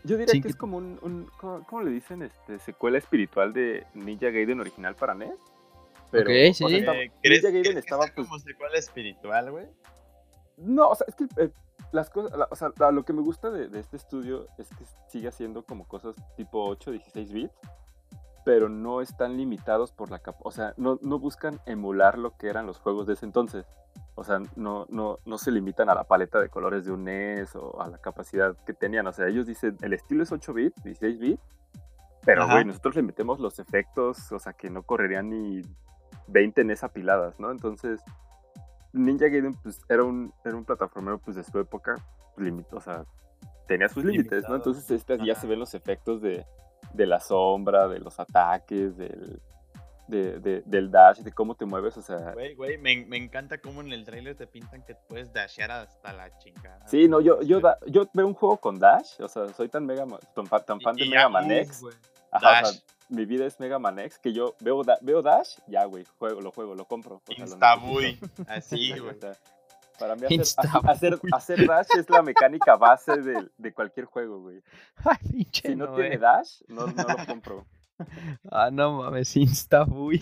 [SPEAKER 3] Yo diría
[SPEAKER 1] Sin
[SPEAKER 3] que es como un, un ¿cómo, cómo le dicen? Este, secuela espiritual de Ninja Gaiden original para NES. Pero,
[SPEAKER 1] Ok,
[SPEAKER 3] o sea,
[SPEAKER 1] sí.
[SPEAKER 3] estaba-
[SPEAKER 2] Eh, ¿Crees,
[SPEAKER 3] Ninja Gaiden estaba pues
[SPEAKER 2] como secuela espiritual, güey?
[SPEAKER 3] No, o sea, es que eh, las cosas, la- o sea, la- lo que me gusta de, de este estudio es que sigue haciendo como cosas tipo 8, 16 bits, pero no están limitados por la capa, o sea, no, no buscan emular lo que eran los juegos de ese entonces. O sea, no, no, no se limitan a la paleta de colores de un NES o a la capacidad que tenían. O sea, ellos dicen, el estilo es 8 bits, 16 bits, pero, güey, nosotros le metemos los efectos, o sea, que no correrían ni 20 NES apiladas, ¿no? Entonces, Ninja Gaiden pues era un, era un plataformero pues de su época, limit- o sea, tenía sus límites, ¿no? Entonces estas ya se ven los efectos de, de la sombra, de los ataques, del, de- de- del dash, de cómo te mueves, o sea...
[SPEAKER 2] Güey, güey, me, me encanta cómo en el trailer te pintan que puedes dashear hasta la chingada.
[SPEAKER 3] Sí, no, yo, yo, da- yo veo un juego con Dash, o sea, soy tan mega tan, tan
[SPEAKER 2] Y-
[SPEAKER 3] fan de
[SPEAKER 2] y
[SPEAKER 3] Mega Man X. Ajá, o sea,
[SPEAKER 2] Dash.
[SPEAKER 3] mi vida es Mega Man X, que yo veo, da- veo Dash, ya, güey, juego, lo juego, lo compro.
[SPEAKER 2] Instabuy. Así, güey.
[SPEAKER 3] Para mí hacer, hacer, hacer Dash es la mecánica base de, de cualquier juego, güey.
[SPEAKER 1] Ay, pinche
[SPEAKER 3] Si no tiene Dash, no, no lo compro.
[SPEAKER 1] Ah, no mames, Instabuy.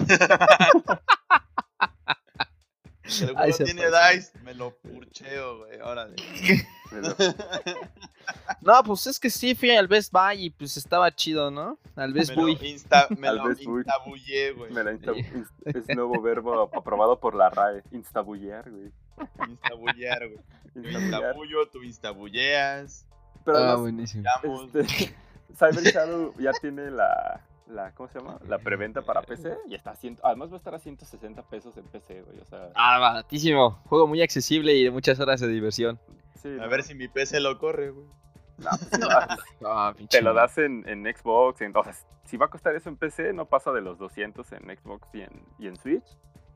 [SPEAKER 2] Si el
[SPEAKER 1] Ay,
[SPEAKER 2] tiene
[SPEAKER 1] pasó.
[SPEAKER 2] dice, me lo purcheo, güey. Órale.
[SPEAKER 1] No, pues es que sí fui al Best Buy y pues estaba chido, ¿no? Al Best
[SPEAKER 2] lo,
[SPEAKER 1] Buy.
[SPEAKER 2] insta, me
[SPEAKER 3] Al
[SPEAKER 2] lo instabullé, güey.
[SPEAKER 3] me la insta- es nuevo verbo aprobado por la RAE. Instabullear, güey.
[SPEAKER 2] Instabullear, güey. Yo instabullo, tú instabulleas.
[SPEAKER 3] Pero
[SPEAKER 1] Ah, buenísimo.
[SPEAKER 2] Digamos,
[SPEAKER 3] Este, Cyber Shadow ya tiene la, la, ¿cómo se llama? La preventa para PC y está a 100, además va a estar a 160 pesos en PC, güey, o sea,
[SPEAKER 1] Ah, baratísimo. Juego muy accesible y de muchas horas de diversión.
[SPEAKER 3] sí,
[SPEAKER 2] a
[SPEAKER 3] no,
[SPEAKER 2] ver si mi PC lo corre, güey.
[SPEAKER 3] no, pues, va,
[SPEAKER 1] Ah,
[SPEAKER 3] te lo das en, en Xbox, en- o sea, si va a costar eso en PC, no pasa de los 200 en Xbox y en, y en Switch,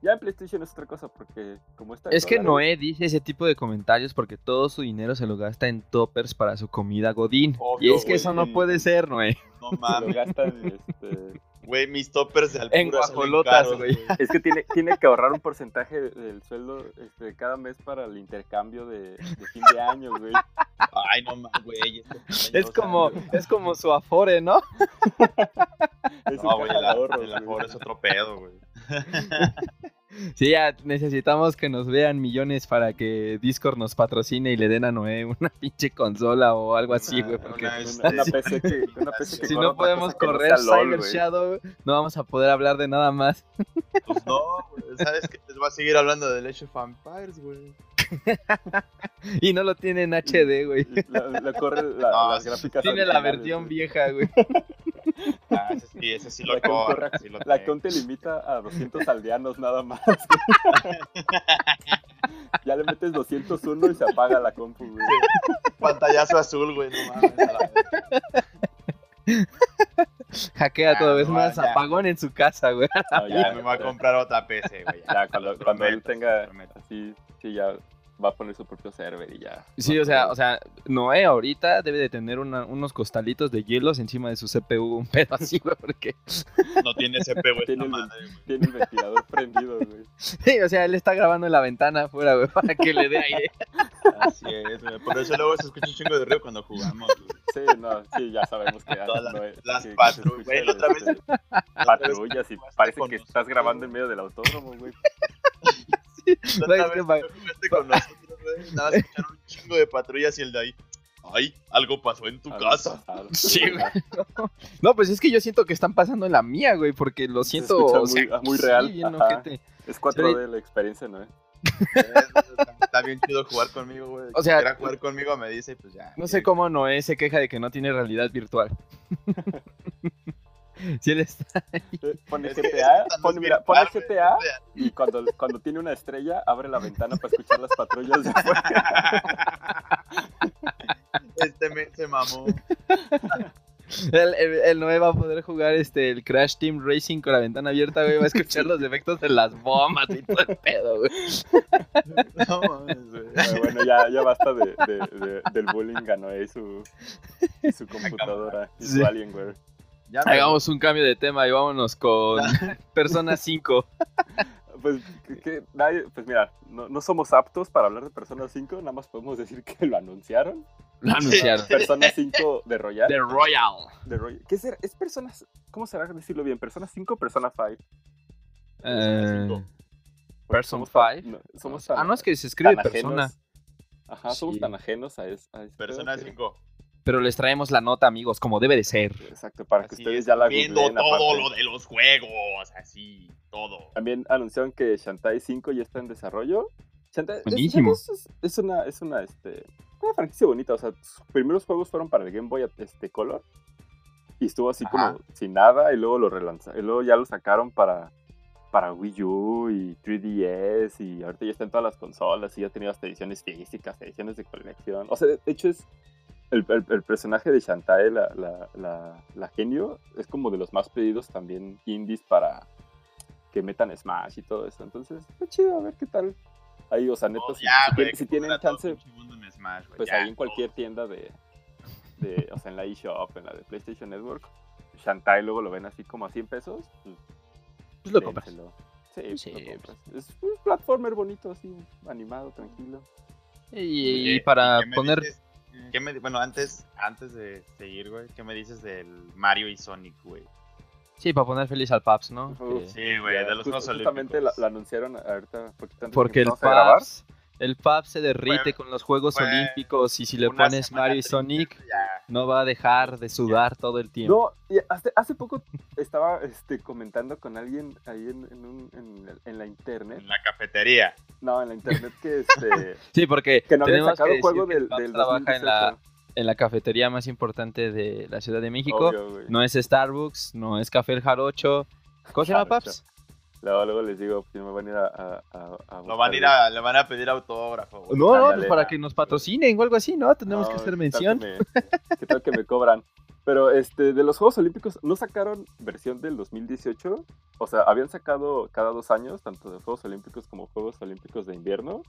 [SPEAKER 3] Ya en PlayStation es otra cosa, porque como está.
[SPEAKER 1] Es que Noé dice ese tipo de comentarios porque todo su dinero se lo gasta en toppers para su comida Godín.
[SPEAKER 2] Obvio,
[SPEAKER 1] y es que eso no puede ser, Noé.
[SPEAKER 2] No mames,
[SPEAKER 3] gastan, este,
[SPEAKER 2] güey, mis toppers de altura
[SPEAKER 1] En guajolotas,
[SPEAKER 2] caros,
[SPEAKER 1] güey.
[SPEAKER 3] Es que tiene, tiene que ahorrar un porcentaje del sueldo este, cada mes para el intercambio de, de fin de año, güey.
[SPEAKER 2] Ay, no mames, güey. este
[SPEAKER 1] Es como, es como su afore, ¿no?
[SPEAKER 3] Es
[SPEAKER 2] No, güey, el, el aforo es otro pedo, güey.
[SPEAKER 1] Sí, ya necesitamos que nos vean millones para que Discord nos patrocine y le den a Noé una pinche consola o algo así,
[SPEAKER 2] Una-
[SPEAKER 1] güey. Porque
[SPEAKER 2] una,
[SPEAKER 3] Una,
[SPEAKER 2] este,
[SPEAKER 3] una PC que, una PC que
[SPEAKER 1] si no podemos
[SPEAKER 3] que
[SPEAKER 1] correr
[SPEAKER 3] LOL.
[SPEAKER 1] Shadow, no vamos a poder hablar de nada más.
[SPEAKER 2] Pues no, güey. ¿Sabes qué? Les voy a seguir hablando de Age of Empires, güey.
[SPEAKER 1] Y no lo tiene en HD, güey.
[SPEAKER 3] La, la corre la-
[SPEAKER 2] No,
[SPEAKER 3] las
[SPEAKER 2] sí,
[SPEAKER 3] gráficas
[SPEAKER 1] Tiene la versión
[SPEAKER 3] güey.
[SPEAKER 1] vieja, güey.
[SPEAKER 2] Ah, ese sí, ese sí lo
[SPEAKER 3] La
[SPEAKER 2] sí lo
[SPEAKER 3] con te limita a 200 aldeanos nada más. ya le metes 201 y se apaga la compu, güey.
[SPEAKER 2] Pantallazo azul, güey, no mames. a vez.
[SPEAKER 1] Hackea
[SPEAKER 2] Ah,
[SPEAKER 1] todo vez
[SPEAKER 2] no,
[SPEAKER 1] más
[SPEAKER 2] ya.
[SPEAKER 1] apagón en su casa, güey.
[SPEAKER 3] No,
[SPEAKER 2] Ya me voy a comprar otra PC, güey.
[SPEAKER 3] Ya, cuando, cuando él
[SPEAKER 2] prometo, te
[SPEAKER 3] tenga así, sí, ya va a poner su propio server y ya.
[SPEAKER 1] Sí, o sea, o sea, Noé ahorita debe de tener una- unos costalitos de hielos encima de su CPU, un pedo así, güey, porque...
[SPEAKER 2] No tiene CPU esta
[SPEAKER 3] Tiene el-
[SPEAKER 2] madre, güey.
[SPEAKER 3] Tiene el ventilador prendido, güey.
[SPEAKER 1] Sí, o sea, él está grabando en la ventana afuera, güey, para que le dé aire.
[SPEAKER 2] Así es, güey. Por eso luego se escucha un chingo de ruido cuando jugamos, güey.
[SPEAKER 3] Sí, no, sí, ya sabemos que
[SPEAKER 2] Todas las-
[SPEAKER 3] no es-
[SPEAKER 2] las
[SPEAKER 3] que- que
[SPEAKER 2] patru-
[SPEAKER 3] se escucha
[SPEAKER 2] güey,
[SPEAKER 3] el,
[SPEAKER 2] la otra vez-
[SPEAKER 3] este,
[SPEAKER 2] otra vez
[SPEAKER 3] patrullas y parece que estás grabando en medio del autódromo, güey.
[SPEAKER 2] Otra
[SPEAKER 1] es que
[SPEAKER 2] vez
[SPEAKER 1] pa-
[SPEAKER 2] que jugaste con nosotros, güey, nada más escucharon un chingo de patrullas y el de ahí. Ay, algo pasó en tu
[SPEAKER 3] Algo
[SPEAKER 2] casa.
[SPEAKER 3] pasado.
[SPEAKER 1] Sí, güey. No, pues es que yo siento que están pasando en la mía, güey, porque lo
[SPEAKER 3] Se
[SPEAKER 1] siento...
[SPEAKER 3] escucha
[SPEAKER 1] o sea,
[SPEAKER 3] muy- muy
[SPEAKER 1] sí,
[SPEAKER 3] real,
[SPEAKER 1] bien.
[SPEAKER 3] Es 4D la experiencia, ¿no?
[SPEAKER 2] Está, bien chido jugar conmigo, güey.
[SPEAKER 1] O sea-
[SPEAKER 2] Si quiera jugar conmigo me dice, pues ya.
[SPEAKER 1] No sé cómo Noé se queja de que no tiene realidad virtual. Si él está...
[SPEAKER 3] Pone GTA,
[SPEAKER 2] no
[SPEAKER 3] pone, mira, pone GTA y cuando, cuando tiene una estrella abre la ventana para escuchar las patrullas de afuera.
[SPEAKER 2] Este men se mamó.
[SPEAKER 1] El, el- el Noé va a poder jugar este el Crash Team Racing con la ventana abierta, güey. Va a escuchar los efectos de las bombas y todo el pedo, güey.
[SPEAKER 2] No mames, güey.
[SPEAKER 3] Bueno, ya, ya basta de, de- de- del bullying ganó ahí su, su computadora y su
[SPEAKER 1] Sí.
[SPEAKER 3] Alienware.
[SPEAKER 2] Ya me-
[SPEAKER 1] Hagamos un cambio de tema y vámonos con Persona 5.
[SPEAKER 3] Pues, que, que nadie, pues mira, no, no somos aptos para hablar de Persona 5, nada más podemos decir que lo anunciaron.
[SPEAKER 1] Lo anunciaron.
[SPEAKER 3] Persona 5 de Royal.
[SPEAKER 1] The Royal.
[SPEAKER 3] de Royal. ¿Qué será? ¿Es Persona? ¿Cómo será decirlo bien? ¿Persona 5 o Persona 5?
[SPEAKER 1] Eh,
[SPEAKER 2] cinco.
[SPEAKER 3] Porque
[SPEAKER 1] Person
[SPEAKER 3] somos tan-
[SPEAKER 1] 5.
[SPEAKER 3] no, somos
[SPEAKER 1] ah, no, es que se escribe persona.
[SPEAKER 3] ajenos. Ajá, somos
[SPEAKER 1] Sí.
[SPEAKER 3] tan ajenos a, es, a ese
[SPEAKER 2] Persona
[SPEAKER 3] pedo que-
[SPEAKER 2] 5.
[SPEAKER 1] Pero les traemos la nota, amigos, como debe de ser.
[SPEAKER 3] Exacto, para que ustedes
[SPEAKER 2] es,
[SPEAKER 3] ya la
[SPEAKER 2] Viendo
[SPEAKER 3] googleen
[SPEAKER 2] todo
[SPEAKER 3] aparte.
[SPEAKER 2] lo de los juegos, así, todo.
[SPEAKER 3] También anunciaron que Shantae 5 ya está en desarrollo. Shantae es-
[SPEAKER 1] Buenísimo.
[SPEAKER 3] Es, es una, es una, este, una franquicia bonita. O sea, sus primeros juegos fueron para el Game Boy este, Color. Y estuvo así
[SPEAKER 2] Ajá.
[SPEAKER 3] como sin nada. Y luego lo relanzaron. Y luego ya lo sacaron para, para Wii U y 3DS. Y ahorita ya está en todas las consolas. Y ya ha tenido hasta ediciones físicas, ediciones de colección. O sea, de hecho es. El, el- el personaje de Shantae, la, la, la, la genio, es como de los más pedidos también indies para, que metan Smash y todo eso. Entonces, está chido, a ver qué tal. Ahí, o sea, neta,
[SPEAKER 2] Oh,
[SPEAKER 3] si,
[SPEAKER 2] ya,
[SPEAKER 3] si tienen- si chance,
[SPEAKER 2] Smash,
[SPEAKER 3] pues
[SPEAKER 2] ya,
[SPEAKER 3] ahí en cualquier tienda de, de, o sea, en la eShop, en la de PlayStation Network, Shantae luego lo ven así como a 100 pesos, pues
[SPEAKER 1] Pues lo compras.
[SPEAKER 3] Sí,
[SPEAKER 1] Sí,
[SPEAKER 3] lo compras. Es un platformer bonito, así, animado, tranquilo.
[SPEAKER 1] Y,
[SPEAKER 2] Oye,
[SPEAKER 1] para
[SPEAKER 2] ¿qué me
[SPEAKER 1] poner.
[SPEAKER 2] dices? ¿Qué me, bueno, antes, antes de seguir, güey, ¿qué me dices del Mario y Sonic, güey?
[SPEAKER 1] Sí, para poner feliz al Paps, ¿no? Que-
[SPEAKER 2] Sí, güey, de los Juegos
[SPEAKER 3] Justamente la,
[SPEAKER 2] Olímpicos.
[SPEAKER 3] la anunciaron ahorita, poquito antes de que
[SPEAKER 1] Porque el
[SPEAKER 3] a grabar.
[SPEAKER 1] El Paps se derrite
[SPEAKER 2] Fue-
[SPEAKER 1] con los Juegos
[SPEAKER 2] fue
[SPEAKER 1] Olímpicos y si le pones Mario y Sonic,
[SPEAKER 2] Ya,
[SPEAKER 1] no va a dejar de sudar todo el tiempo.
[SPEAKER 3] No, y hace, hace poco estaba este, comentando con alguien ahí en, en, un- en en la internet.
[SPEAKER 2] en la cafetería.
[SPEAKER 3] No, en la internet que este
[SPEAKER 1] Sí, porque
[SPEAKER 3] que no
[SPEAKER 1] tenemos
[SPEAKER 3] sacado
[SPEAKER 1] que decir
[SPEAKER 3] juego
[SPEAKER 1] que el
[SPEAKER 3] del,
[SPEAKER 1] trabaja en la,
[SPEAKER 3] 2018.
[SPEAKER 1] en la cafetería más importante de la Ciudad de México.
[SPEAKER 3] Obvio.
[SPEAKER 1] No es Starbucks, no es Café El Jarocho. ¿Cómo se llama. Paps?
[SPEAKER 3] Luego, luego les digo si no me van a ir a, a, a- a
[SPEAKER 2] Lo van a ir a, le van a pedir autógrafo, güey.
[SPEAKER 1] No,
[SPEAKER 3] Ándale.
[SPEAKER 1] pues para que nos patrocinen o algo así, ¿no? Tenemos
[SPEAKER 3] No,
[SPEAKER 1] que hacer
[SPEAKER 3] ¿qué tal
[SPEAKER 1] mención.
[SPEAKER 3] que me- ¿Qué tal que me cobran? Pero este, de los Juegos Olímpicos, ¿no sacaron versión del 2018? O sea, habían sacado cada dos años, tanto de Juegos Olímpicos como Juegos Olímpicos de invierno,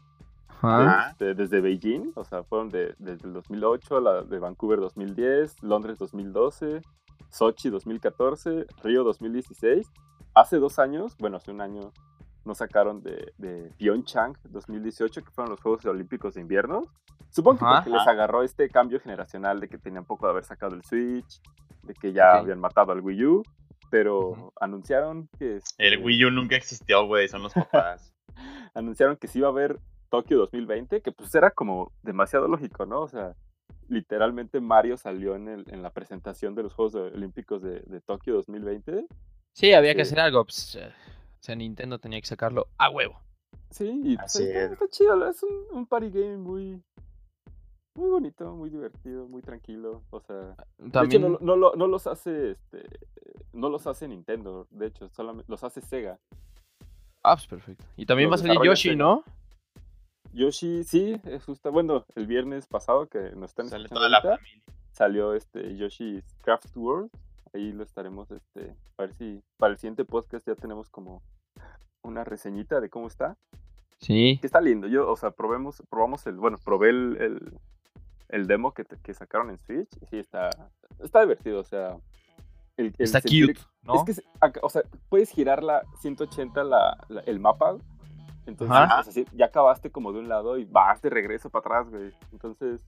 [SPEAKER 1] Ajá.
[SPEAKER 3] este, desde Beijing, o sea, fueron de, desde el 2008, la de Vancouver 2010, Londres 2012, Sochi 2014, Río 2016. Hace dos años, bueno, hace un año, nos sacaron de, de Pyeongchang 2018, que fueron los Juegos Olímpicos de invierno. Supongo que porque les agarró este cambio generacional de que tenían poco de haber sacado el Switch, de que ya habían matado al Wii U, pero anunciaron que... este,
[SPEAKER 2] El Wii U nunca existió, güey, son los papás.
[SPEAKER 3] anunciaron que sí iba a haber Tokio 2020, que pues era como demasiado lógico, ¿no? O sea, literalmente Mario salió en, el- en la presentación de los Juegos Olímpicos de, de Tokio 2020.
[SPEAKER 1] Sí, había que hacer algo. Pues, eh, o sea, Nintendo tenía que sacarlo a huevo.
[SPEAKER 3] Sí, y pues,
[SPEAKER 2] Así
[SPEAKER 3] está,
[SPEAKER 2] es.
[SPEAKER 3] está chido, es un, un party game muy, muy bonito, muy divertido, muy tranquilo. O sea, de hecho no, no, lo- no los hace este, no los hace Nintendo, de hecho, solamente los hace Sega.
[SPEAKER 1] Ah, pues perfecto. Y también va a
[SPEAKER 3] Los
[SPEAKER 1] salir Yoshi,
[SPEAKER 3] Sega.
[SPEAKER 1] ¿no?
[SPEAKER 3] Yoshi, sí, es justo, bueno, el viernes pasado que nos están
[SPEAKER 2] Sale
[SPEAKER 3] escuchando
[SPEAKER 2] toda la familia.
[SPEAKER 3] salió este Yoshi's Craft World. Ahí lo estaremos, este, a ver si para el siguiente podcast ya tenemos como una reseñita de cómo está.
[SPEAKER 1] Sí.
[SPEAKER 3] Que está lindo. Yo, o sea, probemos, probamos el, bueno, probé el, el, el demo que, te- que sacaron en Switch. Y sí, está, está divertido, o sea. el-
[SPEAKER 1] Está
[SPEAKER 3] sentir-
[SPEAKER 1] cute, ¿no?
[SPEAKER 3] Es que, o sea, puedes girar la 180 la, la- el mapa. Entonces,
[SPEAKER 1] Ajá.
[SPEAKER 3] o sea, sí, ya acabaste como de un lado y vas de regreso para atrás, güey. Entonces,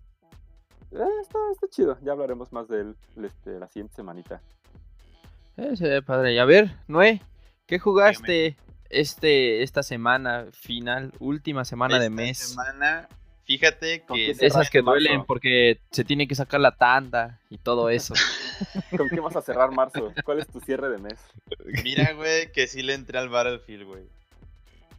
[SPEAKER 3] eh, está, está chido. Ya hablaremos más de él este, la siguiente semanita.
[SPEAKER 1] Eh, se ve padre. Y a ver, Noé, ¿qué jugaste este, esta semana final, última semana de mes?
[SPEAKER 2] semana, fíjate
[SPEAKER 3] ¿Con
[SPEAKER 2] que
[SPEAKER 1] esas que duelen
[SPEAKER 3] marzo?
[SPEAKER 1] porque se tiene que sacar la tanda y todo eso.
[SPEAKER 3] ¿Con qué vas a cerrar marzo? ¿Cuál es tu cierre de mes?
[SPEAKER 2] Mira, güey, que sí le entré al Battlefield, güey.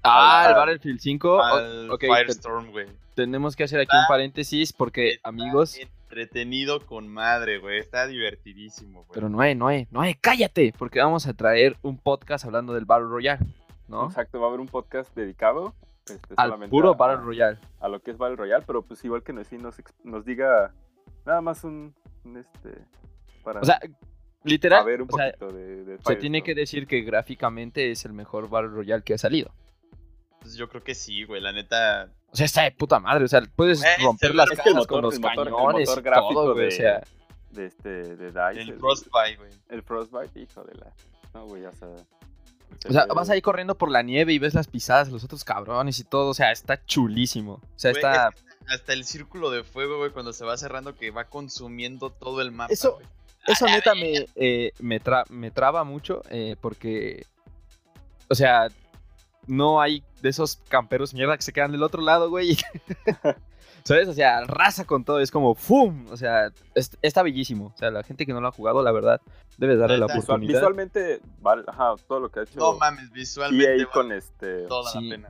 [SPEAKER 1] Ah,
[SPEAKER 3] al-
[SPEAKER 1] el Battlefield 5. O-
[SPEAKER 2] Al Firestorm, güey.
[SPEAKER 1] tenemos que hacer aquí un paréntesis porque,
[SPEAKER 2] Está
[SPEAKER 1] amigos.
[SPEAKER 2] Entretenido con madre, güey. Está divertidísimo, güey.
[SPEAKER 1] Pero Noé, Noé, Noé, cállate, porque vamos a traer un podcast hablando del Battle Royale, ¿no?
[SPEAKER 3] Exacto, va a haber un podcast dedicado este,
[SPEAKER 1] Al puro
[SPEAKER 3] a-
[SPEAKER 1] Battle Royale.
[SPEAKER 3] a lo que es Battle Royale, pero pues igual que nos, sí nos, nos diga nada más un, un, este para
[SPEAKER 1] O sea, literal,
[SPEAKER 3] a ver un
[SPEAKER 1] o sea,
[SPEAKER 3] poquito de, de
[SPEAKER 1] se tiene que decir que gráficamente es el mejor Battle Royale que ha salido.
[SPEAKER 2] Pues yo creo que sí, güey. La neta.
[SPEAKER 1] O sea, está de puta madre, o sea, puedes
[SPEAKER 2] Güey,
[SPEAKER 1] romper las
[SPEAKER 3] es que
[SPEAKER 1] con los
[SPEAKER 3] el motor- el
[SPEAKER 1] cañones
[SPEAKER 3] motor
[SPEAKER 1] y
[SPEAKER 3] gráfico
[SPEAKER 1] todo, güey, o
[SPEAKER 3] de-
[SPEAKER 1] sea,
[SPEAKER 3] de este de DICE,
[SPEAKER 2] El
[SPEAKER 3] el,
[SPEAKER 2] Frostbite, güey.
[SPEAKER 3] el Frostbite, hijo de la no güey, o sea, se
[SPEAKER 1] o sea,
[SPEAKER 3] ve-
[SPEAKER 1] vas ahí corriendo por la nieve y ves las pisadas de los otros cabrones y todo, o sea, está chulísimo. O sea,
[SPEAKER 2] Güey,
[SPEAKER 1] está
[SPEAKER 2] hasta el círculo de fuego, güey, cuando se va cerrando, que va consumiendo todo el mapa.
[SPEAKER 1] Eso-
[SPEAKER 2] güey.
[SPEAKER 1] Eso neta me, eh, me, tra- me traba mucho eh, porque, o sea, no hay de esos camperos mierda que se quedan del otro lado, güey. y- ¿Sabes? O sea, raza con todo, es como ¡fum! O sea, es- está bellísimo. O sea, la gente que no lo ha jugado, la verdad, debe darle la
[SPEAKER 3] visual-
[SPEAKER 1] oportunidad.
[SPEAKER 3] visualmente vale, ajá, todo lo que ha hecho
[SPEAKER 2] No mames, visualmente.
[SPEAKER 3] EA
[SPEAKER 2] vale
[SPEAKER 3] con este
[SPEAKER 2] toda
[SPEAKER 1] Sí.
[SPEAKER 2] la pena.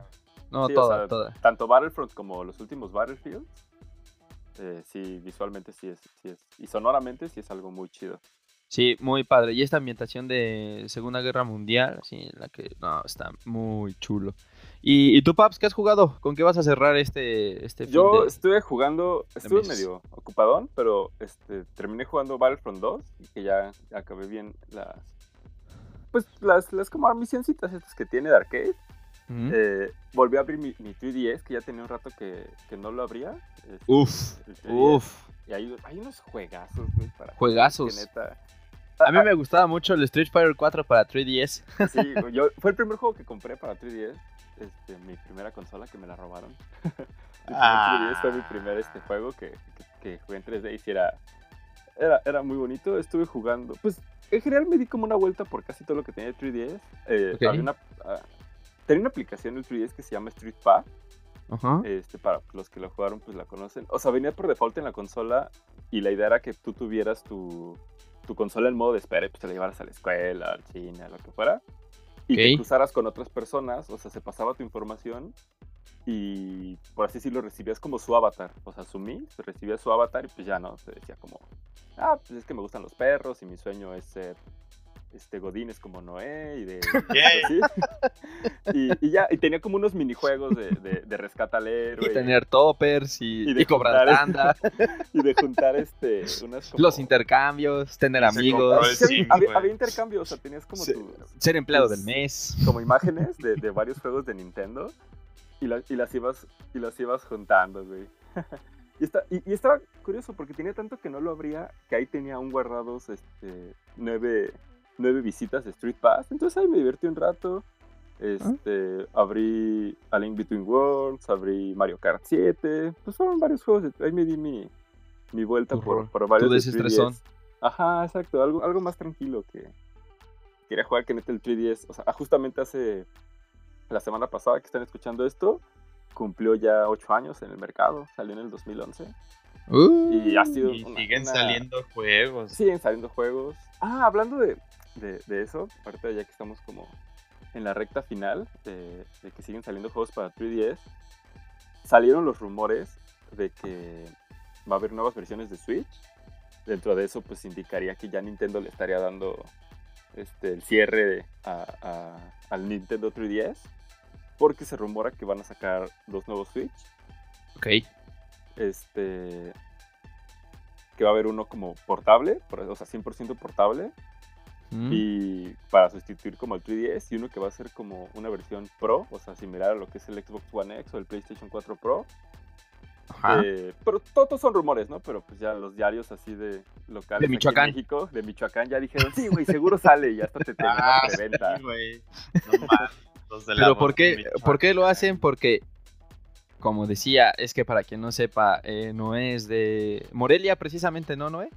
[SPEAKER 1] No,
[SPEAKER 3] sí, o
[SPEAKER 1] toda,
[SPEAKER 3] sea,
[SPEAKER 1] toda.
[SPEAKER 3] tanto Battlefront como los últimos Battlefield eh, sí, visualmente sí es, sí es, y sonoramente sí es algo muy chido.
[SPEAKER 1] Sí, muy padre. Y esta ambientación de Segunda Guerra Mundial, sí, la que, no, está muy chulo. ¿Y, y tú, Paps, qué has jugado? ¿Con qué vas a cerrar este, este
[SPEAKER 3] Yo
[SPEAKER 1] de-
[SPEAKER 3] estuve jugando, estuve medio ocupadón, pero este, terminé jugando Battlefront 2 y que ya acabé bien las, pues las, las como misioncitas estas que tiene de arcade. Eh, volví a abrir mi, mi 3DS, que ya tenía un rato que, que no lo abría. este,
[SPEAKER 1] Uf,
[SPEAKER 3] el 3DS,
[SPEAKER 1] uf.
[SPEAKER 3] Y hay, hay unos juegazos, güey, para
[SPEAKER 1] Juegazos.
[SPEAKER 3] que neta-
[SPEAKER 1] A mí me gustaba mucho el Street Fighter 4 para 3DS.
[SPEAKER 3] Sí, yo, fue el primer juego que compré para 3DS. Este, mi primera consola que me la robaron.
[SPEAKER 2] Ah.
[SPEAKER 3] 3DS fue mi primer este juego que, que, que jugué en 3D y sí era, era, era muy bonito. Estuve jugando. Pues en general me di como una vuelta por casi todo lo que tenía el 3DS. Eh,
[SPEAKER 1] Ok.
[SPEAKER 3] había una, ah, tenía una aplicación en el 3DS que se llama Street Pass.
[SPEAKER 1] Ajá.
[SPEAKER 3] Este, para los que lo jugaron, pues la conocen. O sea, venía por default en la consola y la idea era que tú tuvieras tu, tu consola en modo de espera y pues te la llevaras a la escuela, al cine, a lo que fuera. Y te
[SPEAKER 1] Ok.
[SPEAKER 3] cruzaras con otras personas, o sea, se pasaba tu información y por así decirlo recibías como su avatar. O sea, su mí, se recibía su avatar y pues ya no, se decía como, ah, pues es que me gustan los perros y mi sueño es ser este, godines como Noé y de... Y, y ya, y tenía como unos minijuegos de, de, de rescata al héroe
[SPEAKER 1] Y tener toppers y,
[SPEAKER 3] Y de
[SPEAKER 1] y cobrar
[SPEAKER 3] juntar-
[SPEAKER 1] tanda,
[SPEAKER 3] y de juntar este, unas como...
[SPEAKER 1] los intercambios, tener amigos,
[SPEAKER 2] el
[SPEAKER 3] Sí,
[SPEAKER 2] Sim,
[SPEAKER 3] había,
[SPEAKER 2] güey.
[SPEAKER 3] había intercambio, o sea, tenías como tu,
[SPEAKER 1] ser empleado
[SPEAKER 3] Pues-
[SPEAKER 1] del mes.
[SPEAKER 3] como imágenes de, de varios juegos de Nintendo y, la- y las ibas y las ibas juntando, güey. y, está, y, y estaba curioso porque tenía tanto que no lo abría que ahí tenía aún guardados este, nueve, nueve visitas de Street Pass. Entonces ahí me divertí un rato. Este, abrí A Link Between Worlds, abrí Mario Kart 7. Pues fueron varios juegos. ahí me di mi, mi vuelta por, por varios
[SPEAKER 1] tu
[SPEAKER 3] de
[SPEAKER 1] desestresón.
[SPEAKER 3] 3DS. Ajá, exacto. Algo, algo más tranquilo que quería jugar que neta el 3DS. O sea, ah, justamente hace la semana pasada que están escuchando esto, cumplió ya 8 años en el mercado. Salió en el 2011. Y ha sido
[SPEAKER 2] Y
[SPEAKER 3] una-
[SPEAKER 2] siguen
[SPEAKER 3] una-
[SPEAKER 2] saliendo juegos.
[SPEAKER 3] Siguen saliendo juegos. Ah, hablando de, de, de eso, ahorita ya que estamos como en la recta final de, de que siguen saliendo juegos para 3DS, salieron los rumores de que va a haber nuevas versiones de Switch. Dentro de eso, pues indicaría que ya Nintendo le estaría dando este, el cierre a- a- al Nintendo 3DS. Porque se rumora que van a sacar dos nuevos Switch
[SPEAKER 1] Ok.
[SPEAKER 3] este que va a haber uno como portable, por- o sea, 100% portable,
[SPEAKER 1] Mm.
[SPEAKER 3] y para sustituir como el 3DS, y uno que va a ser como una versión Pro, o sea, similar a lo que es el Xbox One X o el PlayStation 4 Pro.
[SPEAKER 1] Ajá.
[SPEAKER 3] Eh, pero todos son rumores, ¿no? Pero pues ya los diarios así de locales
[SPEAKER 1] De
[SPEAKER 3] aquí en
[SPEAKER 1] Michoacán.
[SPEAKER 3] México, de Michoacán, ya dijeron, sí, güey, seguro sale, y hasta te tenemos
[SPEAKER 2] Ah, sí, güey. No los de
[SPEAKER 1] Pero ¿por qué,
[SPEAKER 2] Michoacán.
[SPEAKER 1] ¿por qué lo hacen? Porque, como decía, es que para quien no sepa, eh, no es de Morelia precisamente, ¿no, Noé?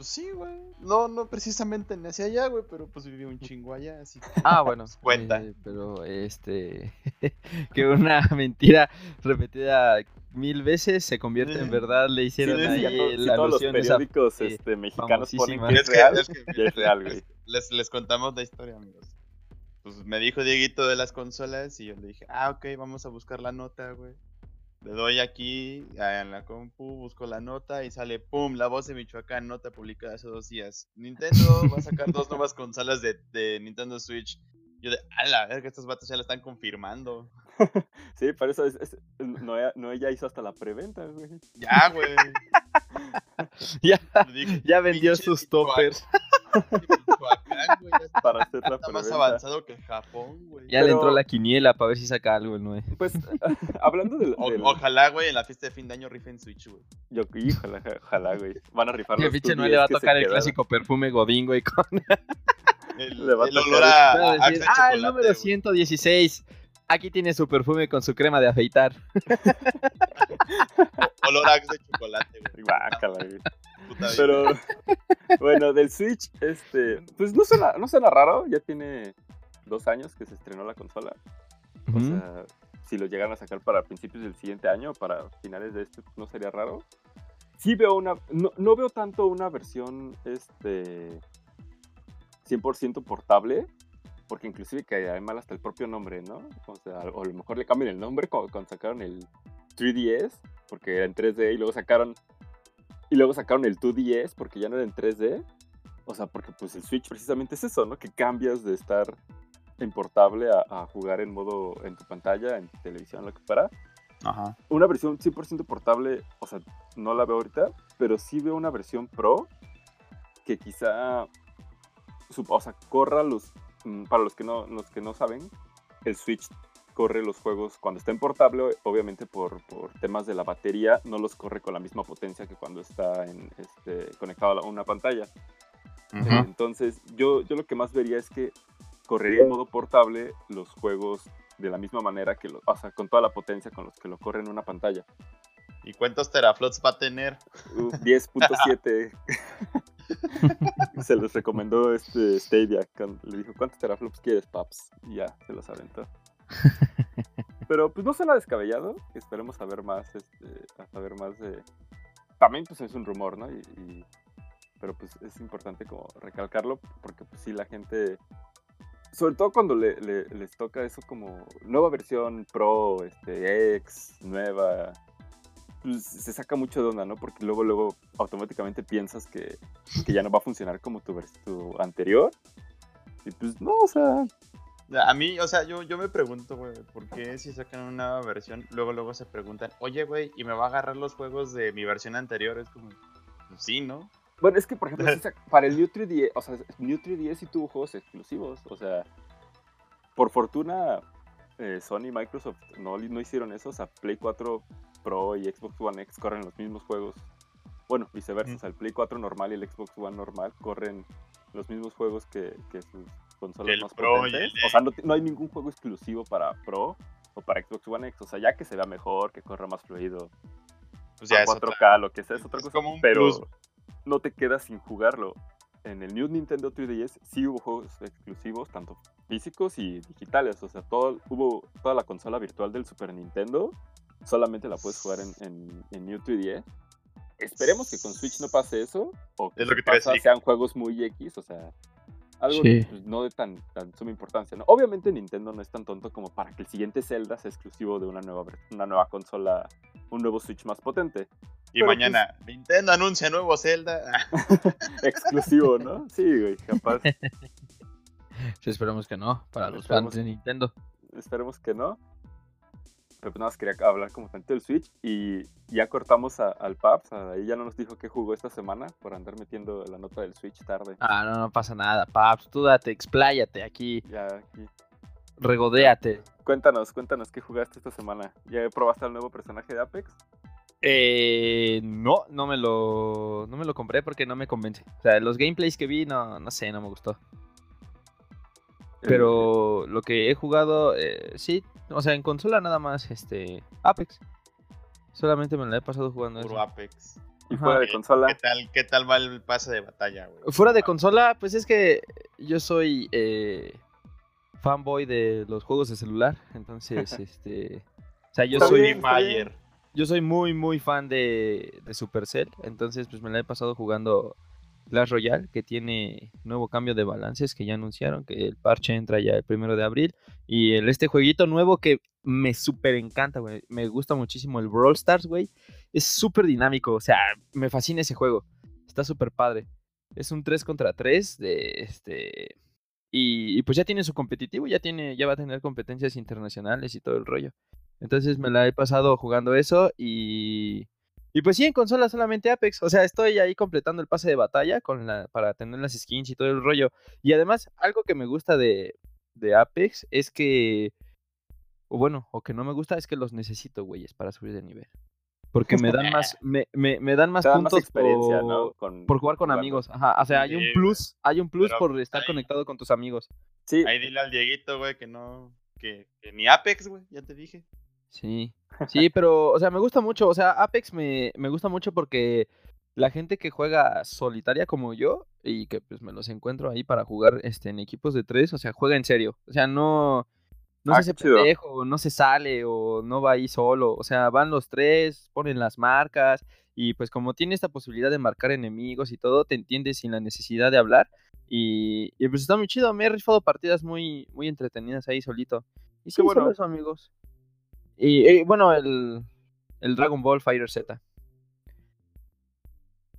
[SPEAKER 2] Pues sí, güey. No, no precisamente nací allá, güey, pero pues viví un chingo allá, así que...
[SPEAKER 1] Ah, bueno.
[SPEAKER 2] Cuenta.
[SPEAKER 1] eh, pero este, que una mentira repetida mil veces se convierte en
[SPEAKER 2] Eh,
[SPEAKER 1] verdad, le hicieron
[SPEAKER 3] sí,
[SPEAKER 1] ahí
[SPEAKER 3] ya to- sí,
[SPEAKER 1] la
[SPEAKER 3] todos los
[SPEAKER 1] alusión esa.
[SPEAKER 3] periódicos
[SPEAKER 1] sí,
[SPEAKER 3] este, mexicanos ponen que es, real,
[SPEAKER 2] es que-
[SPEAKER 3] y es real, güey.
[SPEAKER 2] Les, les contamos la historia, amigos. Pues me dijo Dieguito de las consolas y yo le dije, ah, ok, vamos a buscar la nota, güey. Le doy aquí ah, en la compu, busco la nota y sale, pum, la voz de Michoacán, nota publicada hace dos días. Nintendo va a sacar dos nuevas consolas de, de Nintendo Switch. Yo de, a la verga, estos vatos ya la están confirmando.
[SPEAKER 3] Sí, por eso es, es- Noé, Noé ya hizo hasta la preventa, güey.
[SPEAKER 2] Ya, güey.
[SPEAKER 1] Ya,
[SPEAKER 2] dije,
[SPEAKER 1] ya vendió
[SPEAKER 2] "Pinche
[SPEAKER 1] sus
[SPEAKER 2] Michoacán".
[SPEAKER 1] toppers.
[SPEAKER 2] Michoacán, güey, ya está,
[SPEAKER 3] Para hacer la
[SPEAKER 2] está más avanzado que Japón, güey.
[SPEAKER 1] Ya le
[SPEAKER 3] Pero-
[SPEAKER 1] entró la quiniela para ver si saca algo el Noé.
[SPEAKER 3] Pues, hablando del...
[SPEAKER 2] O-
[SPEAKER 3] del-
[SPEAKER 2] ojalá, güey, en la fiesta de fin de año rifen Switch, güey.
[SPEAKER 3] Yo, híjole, ojalá, güey. Van a rifar
[SPEAKER 1] pinche
[SPEAKER 3] 2DS
[SPEAKER 1] Noé le va a
[SPEAKER 3] que
[SPEAKER 1] tocar el
[SPEAKER 3] quedaron.
[SPEAKER 1] clásico perfume Godín, güey, con
[SPEAKER 2] El,
[SPEAKER 3] Le va
[SPEAKER 2] el olor a,
[SPEAKER 1] a decir,
[SPEAKER 2] de
[SPEAKER 1] ah, el número
[SPEAKER 2] güey".
[SPEAKER 1] 116. Aquí tiene su perfume con su crema de afeitar.
[SPEAKER 2] Olor a Axe de chocolate, güey.
[SPEAKER 3] Guácala, güey.
[SPEAKER 2] Puta vida.
[SPEAKER 3] Pero, bueno, del Switch, este, pues no suena, no suena raro, ya tiene dos años que se estrenó la consola. O sea, si lo llegan a sacar para principios del siguiente año, para finales de este, no sería raro. Sí veo una, no, no veo tanto una versión, este, 100% portable, porque inclusive que hay mal hasta el propio nombre, ¿no? O sea, o a lo mejor le cambian el nombre cuando, cuando sacaron el 3DS, porque era en 3D, y luego sacaron, y luego sacaron el 2DS, porque ya no era en 3D. O sea, porque pues el Switch precisamente es eso, ¿no? Que cambias de estar en portable a, a jugar en modo en tu pantalla, en tu televisión, lo que fuera.
[SPEAKER 2] Ajá.
[SPEAKER 3] Una versión 100% portable, o sea, no la veo ahorita, pero sí veo una versión Pro que quizá, o sea, corra los, mm, para los que no, los que no saben, el Switch corre los juegos cuando está en portable, obviamente por, por temas de la batería, no los corre con la misma potencia que cuando está en, este, conectado a una pantalla. Eh, Entonces, yo, yo lo que más vería es que correría en modo portable los juegos de la misma manera que, lo, o sea, con toda la potencia con los que lo corre en una pantalla.
[SPEAKER 2] ¿Y cuántos teraflops va a tener?
[SPEAKER 3] Uh, 10.7. se los recomendó este Stadia. Le dijo, ¿cuántos teraflops quieres, paps? Y ya, se los aventó. Pero pues no suena descabellado. Esperemos saber más, este, a saber más de... También pues es un rumor, ¿no? Y, y- Pero pues es importante como recalcarlo porque pues sí la gente... Sobre todo cuando le- le- les toca eso como nueva versión Pro, este, X, nueva, pues, se saca mucho de onda, ¿no? Porque luego, luego automáticamente piensas que, que ya no va a funcionar como tu, tu anterior. Y pues no, o sea,
[SPEAKER 2] A mí, o sea, yo, yo me pregunto, güey, ¿por qué si sacan una nueva versión, luego luego se preguntan, oye, güey, ¿y me va a agarrar los juegos de mi versión anterior? Es como, pues sí, ¿no?
[SPEAKER 3] Bueno, es que, por ejemplo, para el New 3DS, o sea, New 3DS sí tuvo juegos exclusivos. O sea, por fortuna, eh, Sony y Microsoft no, no hicieron eso. O sea, Play 4 Pro y Xbox One X corren los mismos juegos. Bueno, viceversa.
[SPEAKER 2] Ujú.
[SPEAKER 3] O sea, el Play 4 normal y el Xbox One normal corren los mismos juegos que, que sus consolas más
[SPEAKER 2] Pro
[SPEAKER 3] potentes.
[SPEAKER 2] el
[SPEAKER 3] O sea, no, hay ningún juego exclusivo para Pro o para Xbox One X. O sea, ya que se vea mejor, que corra más fluido,
[SPEAKER 2] Pues ya
[SPEAKER 3] a
[SPEAKER 2] es
[SPEAKER 3] 4K,
[SPEAKER 2] otra.
[SPEAKER 3] lo que sea, es otra
[SPEAKER 2] Es
[SPEAKER 3] cosa.
[SPEAKER 2] como un
[SPEAKER 3] pero
[SPEAKER 2] plus.
[SPEAKER 3] no te quedas sin jugarlo. En el New Nintendo 3DS sí hubo juegos exclusivos, tanto físicos y digitales. O sea, todo, hubo toda la consola virtual del Super Nintendo. Solamente la puedes jugar en, en, en New 3DS. Esperemos que con Switch no pase eso. O que,
[SPEAKER 2] Es lo que te
[SPEAKER 3] pasa sean juegos muy X. O sea, algo
[SPEAKER 1] Sí.
[SPEAKER 3] pues, no de tan, tan suma importancia. ¿no? Obviamente Nintendo no es tan tonto como para que el siguiente Zelda sea exclusivo de una nueva, una nueva consola, un nuevo Switch más potente.
[SPEAKER 2] Y
[SPEAKER 3] pero
[SPEAKER 2] mañana, Nintendo anuncia nuevo Zelda.
[SPEAKER 3] Exclusivo, ¿no? Sí, güey, capaz.
[SPEAKER 1] Sí, esperemos que no, para los
[SPEAKER 3] Esperemos.
[SPEAKER 1] fans de Nintendo.
[SPEAKER 3] Esperemos que no. Pero pues nada más quería hablar como tanto del Switch y ya cortamos a- al Paps. Ahí ya no nos dijo qué jugó esta semana por andar metiendo la nota del Switch tarde.
[SPEAKER 1] Ah, no, no pasa nada, Paps, tú date, expláyate aquí,
[SPEAKER 3] Ya aquí.
[SPEAKER 1] regodéate.
[SPEAKER 3] Cuéntanos, cuéntanos qué jugaste esta semana. ¿Ya probaste al nuevo personaje de Apex?
[SPEAKER 1] Eh, no, no me lo, no me lo compré porque no me convence. O sea, los gameplays que vi, no, no sé, no me gustó. Pero lo que he jugado, eh, sí, o sea, en consola nada más, este, Apex. Solamente me la he pasado jugando
[SPEAKER 2] puro
[SPEAKER 1] eso.
[SPEAKER 2] Apex.
[SPEAKER 3] Y
[SPEAKER 1] Ajá.
[SPEAKER 3] fuera de
[SPEAKER 2] ¿Qué-
[SPEAKER 3] consola.
[SPEAKER 2] ¿Qué tal, ¿Qué tal va el pase de batalla, güey?
[SPEAKER 1] Fuera de consola, pues es que yo soy eh, fanboy de los juegos de celular, entonces, este, o sea, yo soy, yo soy muy, muy fan de, de Supercell, entonces, pues me la he pasado jugando Clash Royale, que tiene nuevo cambio de balances que ya anunciaron, que el parche entra ya el primero de abril, y el, este jueguito nuevo que me súper encanta, güey, me gusta muchísimo el Brawl Stars, güey, es súper dinámico, o sea, me fascina ese juego, está súper padre. Es un 3 contra 3 de este y, y pues ya tiene su competitivo, ya tiene ya va a tener competencias internacionales y todo el rollo. Entonces me la he pasado jugando eso y y pues sí en consola solamente Apex, o sea, estoy ahí completando el pase de batalla con la para tener las skins y todo el rollo. Y además algo que me gusta de de Apex es que o bueno, o que no me gusta es que los necesito, güeyes, para subir de nivel. Porque me dan más me, me, me dan más puntos
[SPEAKER 3] experiencia,
[SPEAKER 1] por-
[SPEAKER 3] ¿no? Con-
[SPEAKER 1] por jugar con
[SPEAKER 3] jugando.
[SPEAKER 1] amigos. Ajá, o sea, hay un plus, hay un plus
[SPEAKER 2] Pero
[SPEAKER 1] por estar
[SPEAKER 2] ahí-
[SPEAKER 1] conectado con tus amigos.
[SPEAKER 3] Sí,
[SPEAKER 2] Ahí dile al Dieguito, güey, que no. Que, que ni Apex, güey, ya te dije.
[SPEAKER 1] Sí. Sí, pero, o sea, me gusta mucho. O sea, Apex me, me gusta mucho porque la gente que juega solitaria como yo y que pues me los encuentro ahí para jugar este, en equipos de tres, o sea, juega en serio. O sea, no, no
[SPEAKER 3] Ah,
[SPEAKER 1] se hace
[SPEAKER 3] qué
[SPEAKER 1] pendejo, no se sale o no va ahí solo. O sea, van los tres, ponen las marcas y pues como tiene esta posibilidad de marcar enemigos y todo, te entiendes sin la necesidad de hablar. Y, y pues está muy chido, me he rifado partidas muy, muy entretenidas ahí solito. Y sí,
[SPEAKER 3] bueno.
[SPEAKER 1] solo eso, amigos. Y eh, bueno, el, el Dragon Ball Fighter Z.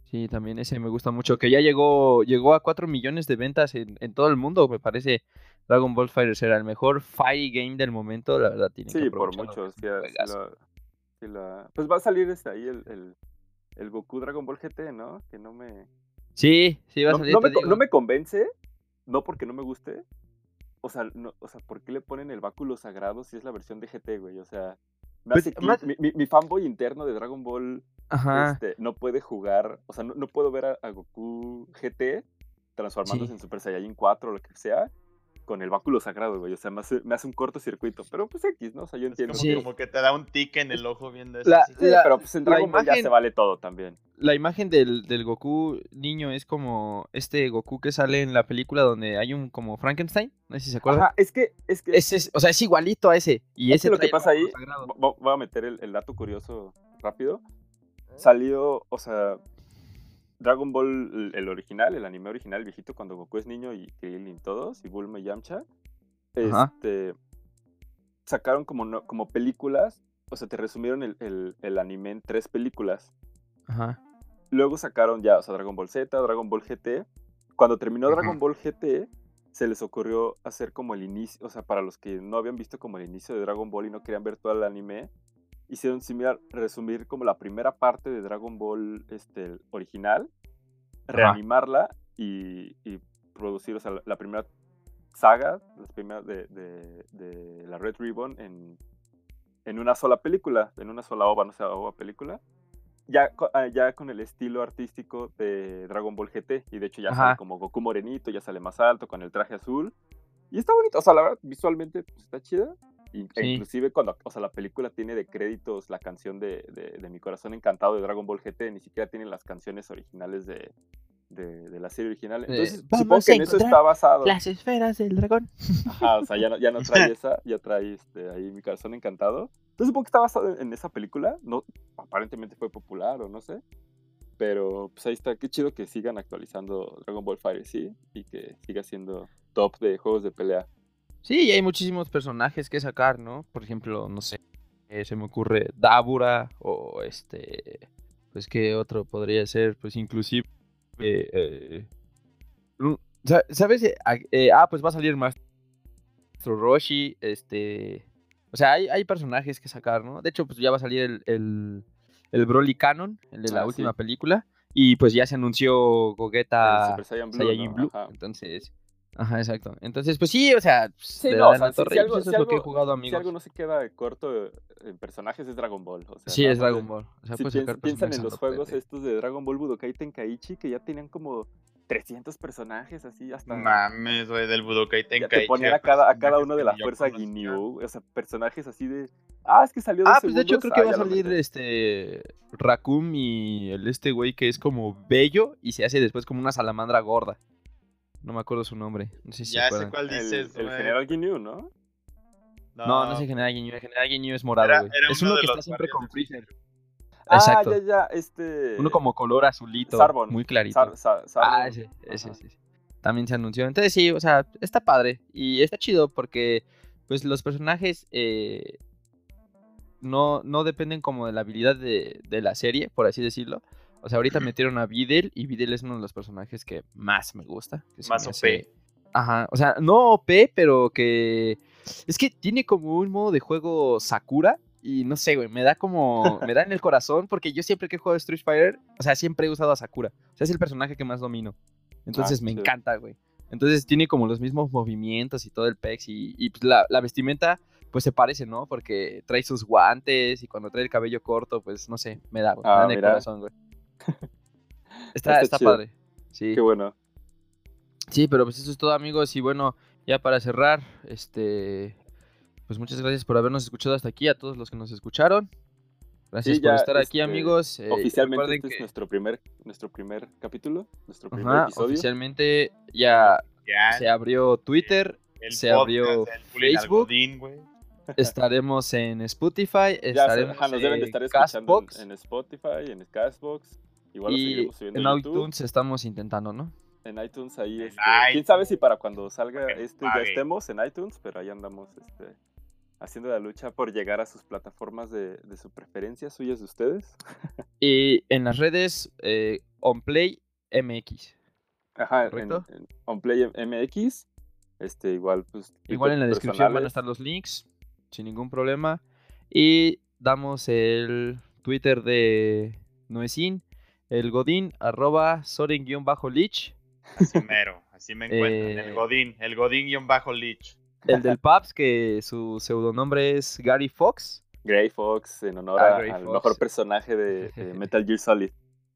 [SPEAKER 1] Sí, también ese me gusta mucho. Que ya llegó, llegó a 4 millones de ventas en, en todo el mundo. Me parece Dragon Ball Fighter Z el mejor fighting game del momento. La verdad, tiene
[SPEAKER 3] sí, por mucho. la- la- Pues va a salir este ahí el, el, el Goku Dragon Ball GT, ¿no? Que no me...
[SPEAKER 1] Sí, sí, va a salir.
[SPEAKER 3] no me, no me convence, no porque no me guste. O sea, no, o sea, ¿por qué le ponen el báculo sagrado si es la versión de GT, güey? O sea, me
[SPEAKER 1] Pues,
[SPEAKER 3] hace
[SPEAKER 1] más-
[SPEAKER 3] mi, mi- mi fanboy interno de Dragon Ball
[SPEAKER 1] Ajá.
[SPEAKER 3] este, no puede jugar, o sea, no, no puedo ver a, a Goku GT transformándose
[SPEAKER 1] Sí.
[SPEAKER 3] en Super Saiyajin 4 o lo que sea con el báculo sagrado, güey. O sea, me hace, me hace un cortocircuito. Pero pues X, ¿no? O sea, yo
[SPEAKER 2] Es
[SPEAKER 3] entiendo.
[SPEAKER 2] como,
[SPEAKER 1] Sí.
[SPEAKER 2] como que te da un tic en el ojo viendo eso.
[SPEAKER 1] La-
[SPEAKER 2] así.
[SPEAKER 3] Sí,
[SPEAKER 1] la-
[SPEAKER 3] pero pues en
[SPEAKER 1] la
[SPEAKER 3] Dragon Ball ya
[SPEAKER 1] imagen-
[SPEAKER 3] se vale todo también.
[SPEAKER 1] La imagen del, del Goku niño es como este Goku que sale en la película donde hay un como Frankenstein. No sé si se acuerdan.
[SPEAKER 3] Ajá, es que, es que,
[SPEAKER 1] Ese es- o sea, es igualito a ese. Y
[SPEAKER 3] Es
[SPEAKER 1] ese
[SPEAKER 3] lo que pasa ahí, voy a meter el, el dato curioso rápido. Salió, o sea, Dragon Ball, el, original, el anime original, el viejito, cuando Goku es niño y Krillin todos, y Bulma y Yamcha,
[SPEAKER 1] Ajá.
[SPEAKER 3] este, sacaron como, no- como películas, o sea, te resumieron el, el- el anime en tres películas.
[SPEAKER 1] Ajá.
[SPEAKER 3] Luego sacaron ya, o sea, Dragon Ball Z, Dragon Ball GT. Cuando terminó. Dragon Ball GT, se les ocurrió hacer como el inicio, o sea, para los que no habían visto como el inicio de Dragon Ball y no querían ver todo el anime, hicieron similar, resumir como la primera parte de Dragon Ball este, original, reanimarla y, y, producir, o sea, la, primera saga, la primera de, de, de, la Red Ribbon en, en una sola película, en una sola ova, no sé, ova película. Ya, ah, ya con el estilo artístico de Dragon Ball GT, y de hecho ya sale como Goku morenito, ya sale más alto con el traje azul. Y está bonito, o sea, la verdad, visualmente pues, está chida. E inclusive cuando, o sea, la película tiene de créditos la canción de, de, Mi Corazón Encantado de Dragon Ball GT, ni siquiera tiene las canciones originales de, de, la serie original. Entonces, supongo que en eso está basado.
[SPEAKER 1] Las esferas del dragón.
[SPEAKER 3] Ajá, o sea, ya no, ya no trae esa, ya trae este, ahí Mi Corazón Encantado. Entonces, supongo que está basado en esa película. No, aparentemente fue popular o no sé. Pero pues ahí está, qué chido que sigan actualizando Dragon Ball Fire, sí, y que siga siendo top de juegos de pelea.
[SPEAKER 1] Sí, y hay muchísimos personajes que sacar, ¿no? Por ejemplo, no sé, eh, se me ocurre Dabura o este, pues qué otro podría ser, pues inclusive, eh, ¿sabes? Eh, ah, pues va a salir más Roshi, este, o sea, hay, personajes que sacar, ¿no? De hecho, pues ya va a salir el, el, el Broly Canon, el de la ah, última película, y pues ya se anunció Gogeta Saiyajin Blue, entonces Ajá, exacto. Entonces, pues sí, o sea, pues,
[SPEAKER 3] sí, no, o sea, si, algo, eso es lo que he jugado, amigos. Si algo no se queda corto en personajes es Dragon Ball. O sea,
[SPEAKER 1] sí, es Dragon Ball.
[SPEAKER 3] O sea, si piensan en los juegos estos de Dragon Ball Budokai Tenkaichi, que ya tenían como 300 personajes así hasta...
[SPEAKER 2] Mames, güey, del Budokai Tenkaichi.
[SPEAKER 3] Te ponían a cada, a cada uno de la fuerza Ginyu, o sea, personajes así de... Ah, es que salió
[SPEAKER 1] Ah, pues de hecho creo que va a salir este... Raccoon y el este güey que es como bello y se hace después como una salamandra gorda. No me acuerdo su nombre. No sé si
[SPEAKER 2] ya sé cuál dices.
[SPEAKER 3] El, General Ginyu, ¿no?
[SPEAKER 1] ¿no? No, es el General Ginyu. El General Ginyu es morado, güey. Es uno, que está siempre con Freezer.
[SPEAKER 3] Ah, Exacto. ya, ya, este...
[SPEAKER 1] Uno como color azulito, Sarbon. muy clarito. ah, ese, ese, ese, También se anunció. Entonces sí, o sea, está padre. Y está chido porque, pues, los personajes eh, no, no dependen como de la habilidad de, de la serie, por así decirlo. O sea, ahorita metieron a Videl y Videl es uno de los personajes que más me gusta.
[SPEAKER 2] más OP.
[SPEAKER 1] Ajá, o sea, no OP, pero que... Es que tiene como un modo de juego Sakura y no sé, güey, me da como... me da en el corazón porque yo siempre que he jugado Street Fighter, o sea, siempre he usado a Sakura. O sea, es el personaje que más domino. Entonces ah, me encanta, güey. Entonces tiene como los mismos movimientos y todo el pex y, y pues, la, la, vestimenta pues se parece, ¿no? Porque trae sus guantes y cuando trae el cabello corto, pues no sé, me da, güey. me da en el corazón, güey. está, está, padre. Sí.
[SPEAKER 3] Qué bueno.
[SPEAKER 1] Sí, pero pues eso es todo, amigos. Y bueno, ya para cerrar, este. Pues muchas gracias por habernos escuchado hasta aquí, a todos los que nos escucharon. Gracias por estar aquí, este, amigos.
[SPEAKER 3] Eh, oficialmente este es nuestro primer, nuestro primer capítulo, nuestro primer episodio.
[SPEAKER 1] Oficialmente ya, se abrió Twitter, se abrió Facebook. estaremos en Spotify, estaremos
[SPEAKER 3] nos deben de estar escuchando en, Spotify, en Castbox, Igual
[SPEAKER 1] y en, iTunes estamos intentando, ¿no?
[SPEAKER 3] En iTunes ahí, este, quién sabe si para cuando salga este ya estemos en iTunes, pero ahí andamos este, haciendo la lucha por llegar a sus plataformas de, su preferencia, suyas de ustedes.
[SPEAKER 1] y en las redes eh, OnPlay MX.
[SPEAKER 3] Ajá, En, OnPlay MX. Este, igual, pues.
[SPEAKER 1] Igual en la descripción van a estar los links, sin ningún problema. Y damos el Twitter de Noesin el Godín, arroba Soren-Lich.
[SPEAKER 2] Así mero, así me encuentran. el eh, Godín, el Godín-Lich.
[SPEAKER 1] El del Paps, que su pseudonombre es Gary Fox.
[SPEAKER 3] Gray Fox, en honor ah, al mejor personaje de, Metal Gear Solid.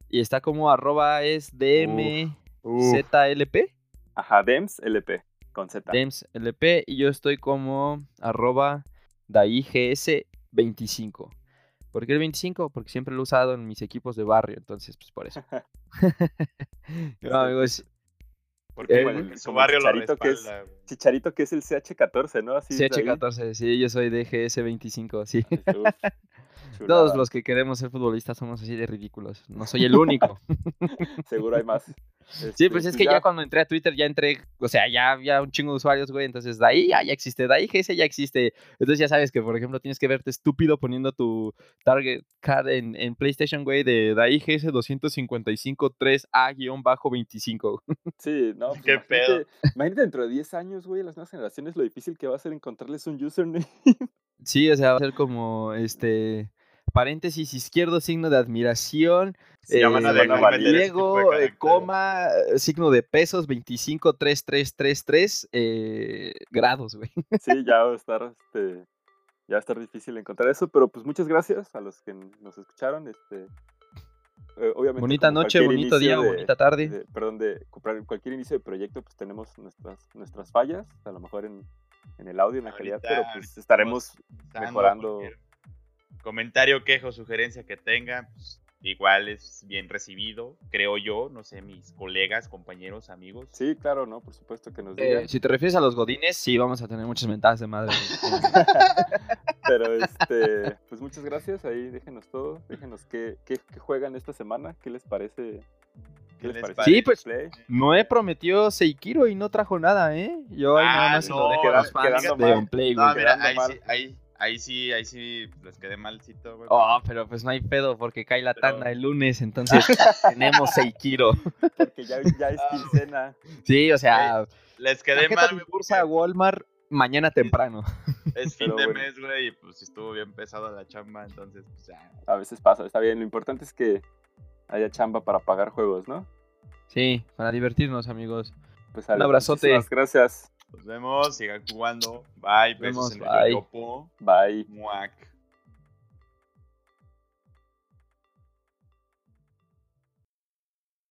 [SPEAKER 1] Y está como arroba es DMZLP.
[SPEAKER 3] Ajá, DEMSLP, con Z.
[SPEAKER 1] DEMSLP, y yo estoy como arroba DAIGS25. ¿Por qué el 25? Porque siempre lo he usado en mis equipos de barrio, entonces, pues por eso.
[SPEAKER 3] no, amigos. Porque el, su barrio lo que es, Chicharito que es el CH14, ¿no?
[SPEAKER 1] Así CH14, sí, yo soy de GS25, sí. Todos los que queremos ser futbolistas somos así de ridículos. No soy el único.
[SPEAKER 3] Seguro hay más.
[SPEAKER 1] Sí,
[SPEAKER 3] Este,
[SPEAKER 1] pues es que ya cuando entré a Twitter ya entré, o sea, ya había un chingo de usuarios, güey, entonces de ahí ya, ya existe, de ahí GS ya existe. Entonces ya sabes que, por ejemplo, tienes que verte estúpido poniendo tu target card en, en PlayStation, güey, de DAI GS 255 3A-25.
[SPEAKER 3] Sí, no, pues
[SPEAKER 2] ¿Qué
[SPEAKER 3] imagínate,
[SPEAKER 2] pedo?
[SPEAKER 3] imagínate dentro de 10 años, güey, las nuevas generaciones, lo difícil que va a ser encontrarles un username.
[SPEAKER 1] Sí, o sea, va a ser como, este, paréntesis izquierdo, signo de admiración,
[SPEAKER 2] Sí, ya van a
[SPEAKER 1] eh,
[SPEAKER 2] dejar de
[SPEAKER 1] eh, coma, eh, signo de pesos, 253333 eh, grados, güey.
[SPEAKER 3] Sí, ya va a estar, este, ya va a estar difícil encontrar eso, pero pues muchas gracias a los que nos escucharon, este, eh, obviamente.
[SPEAKER 1] Bonita noche, bonito día,
[SPEAKER 3] de-
[SPEAKER 1] bonita tarde.
[SPEAKER 3] de- perdón, de comprar cualquier inicio de proyecto, pues tenemos nuestras, nuestras fallas, a lo mejor en, en el audio, en la calidad, pero pues estaremos mejorando.
[SPEAKER 2] Comentario, queja o sugerencia que tengan, pues, igual es bien recibido, creo yo, no sé, mis colegas, compañeros, amigos.
[SPEAKER 3] Sí, claro, ¿no? Por supuesto que nos
[SPEAKER 1] Eh,
[SPEAKER 3] digan.
[SPEAKER 1] si te refieres a los godines, sí, vamos a tener muchas ventajas de madre.
[SPEAKER 3] Pero este, pues muchas gracias. Ahí déjenos todo. Déjenos qué, qué, qué juegan esta semana. ¿Qué les parece?
[SPEAKER 2] ¿Qué les
[SPEAKER 3] parece?
[SPEAKER 1] Sí, pues,
[SPEAKER 3] Play?
[SPEAKER 1] Noé prometió Seikiro y no trajo nada, ¿eh? Yo ahí nada
[SPEAKER 2] Ah,
[SPEAKER 1] más lo
[SPEAKER 2] no,
[SPEAKER 1] dejo a los
[SPEAKER 3] queda-
[SPEAKER 1] fans
[SPEAKER 3] quedando
[SPEAKER 1] de
[SPEAKER 3] mal.
[SPEAKER 1] Unplay,
[SPEAKER 2] No,
[SPEAKER 1] güey.
[SPEAKER 2] mira,
[SPEAKER 3] quedando
[SPEAKER 2] ahí
[SPEAKER 3] mal.
[SPEAKER 2] sí, ahí, ahí sí, ahí sí les quedé malcito, güey.
[SPEAKER 1] Oh, pero pues no hay pedo porque cae la
[SPEAKER 2] Pero-
[SPEAKER 1] tanda el lunes, entonces tenemos Seikiro.
[SPEAKER 3] Porque ya, ya es
[SPEAKER 2] Ah.
[SPEAKER 3] quincena.
[SPEAKER 1] Sí, o sea,
[SPEAKER 2] Les quedé mal,
[SPEAKER 1] bursa Walmart mañana temprano.
[SPEAKER 2] Es fin de
[SPEAKER 3] bueno.
[SPEAKER 2] mes, güey, y pues estuvo bien pesado la chamba, entonces, pues ya.
[SPEAKER 3] A veces pasa, está bien. Lo importante es que haya chamba para pagar juegos, ¿no?
[SPEAKER 1] Sí, para divertirnos, amigos.
[SPEAKER 3] Pues
[SPEAKER 1] Un abrazote.
[SPEAKER 3] muchísimas Gracias.
[SPEAKER 2] Nos vemos, sigan jugando. Bye,
[SPEAKER 1] Nos
[SPEAKER 2] besos
[SPEAKER 1] vemos,
[SPEAKER 2] en el
[SPEAKER 1] bye.
[SPEAKER 2] yoyopo.
[SPEAKER 3] Bye.
[SPEAKER 2] Muac.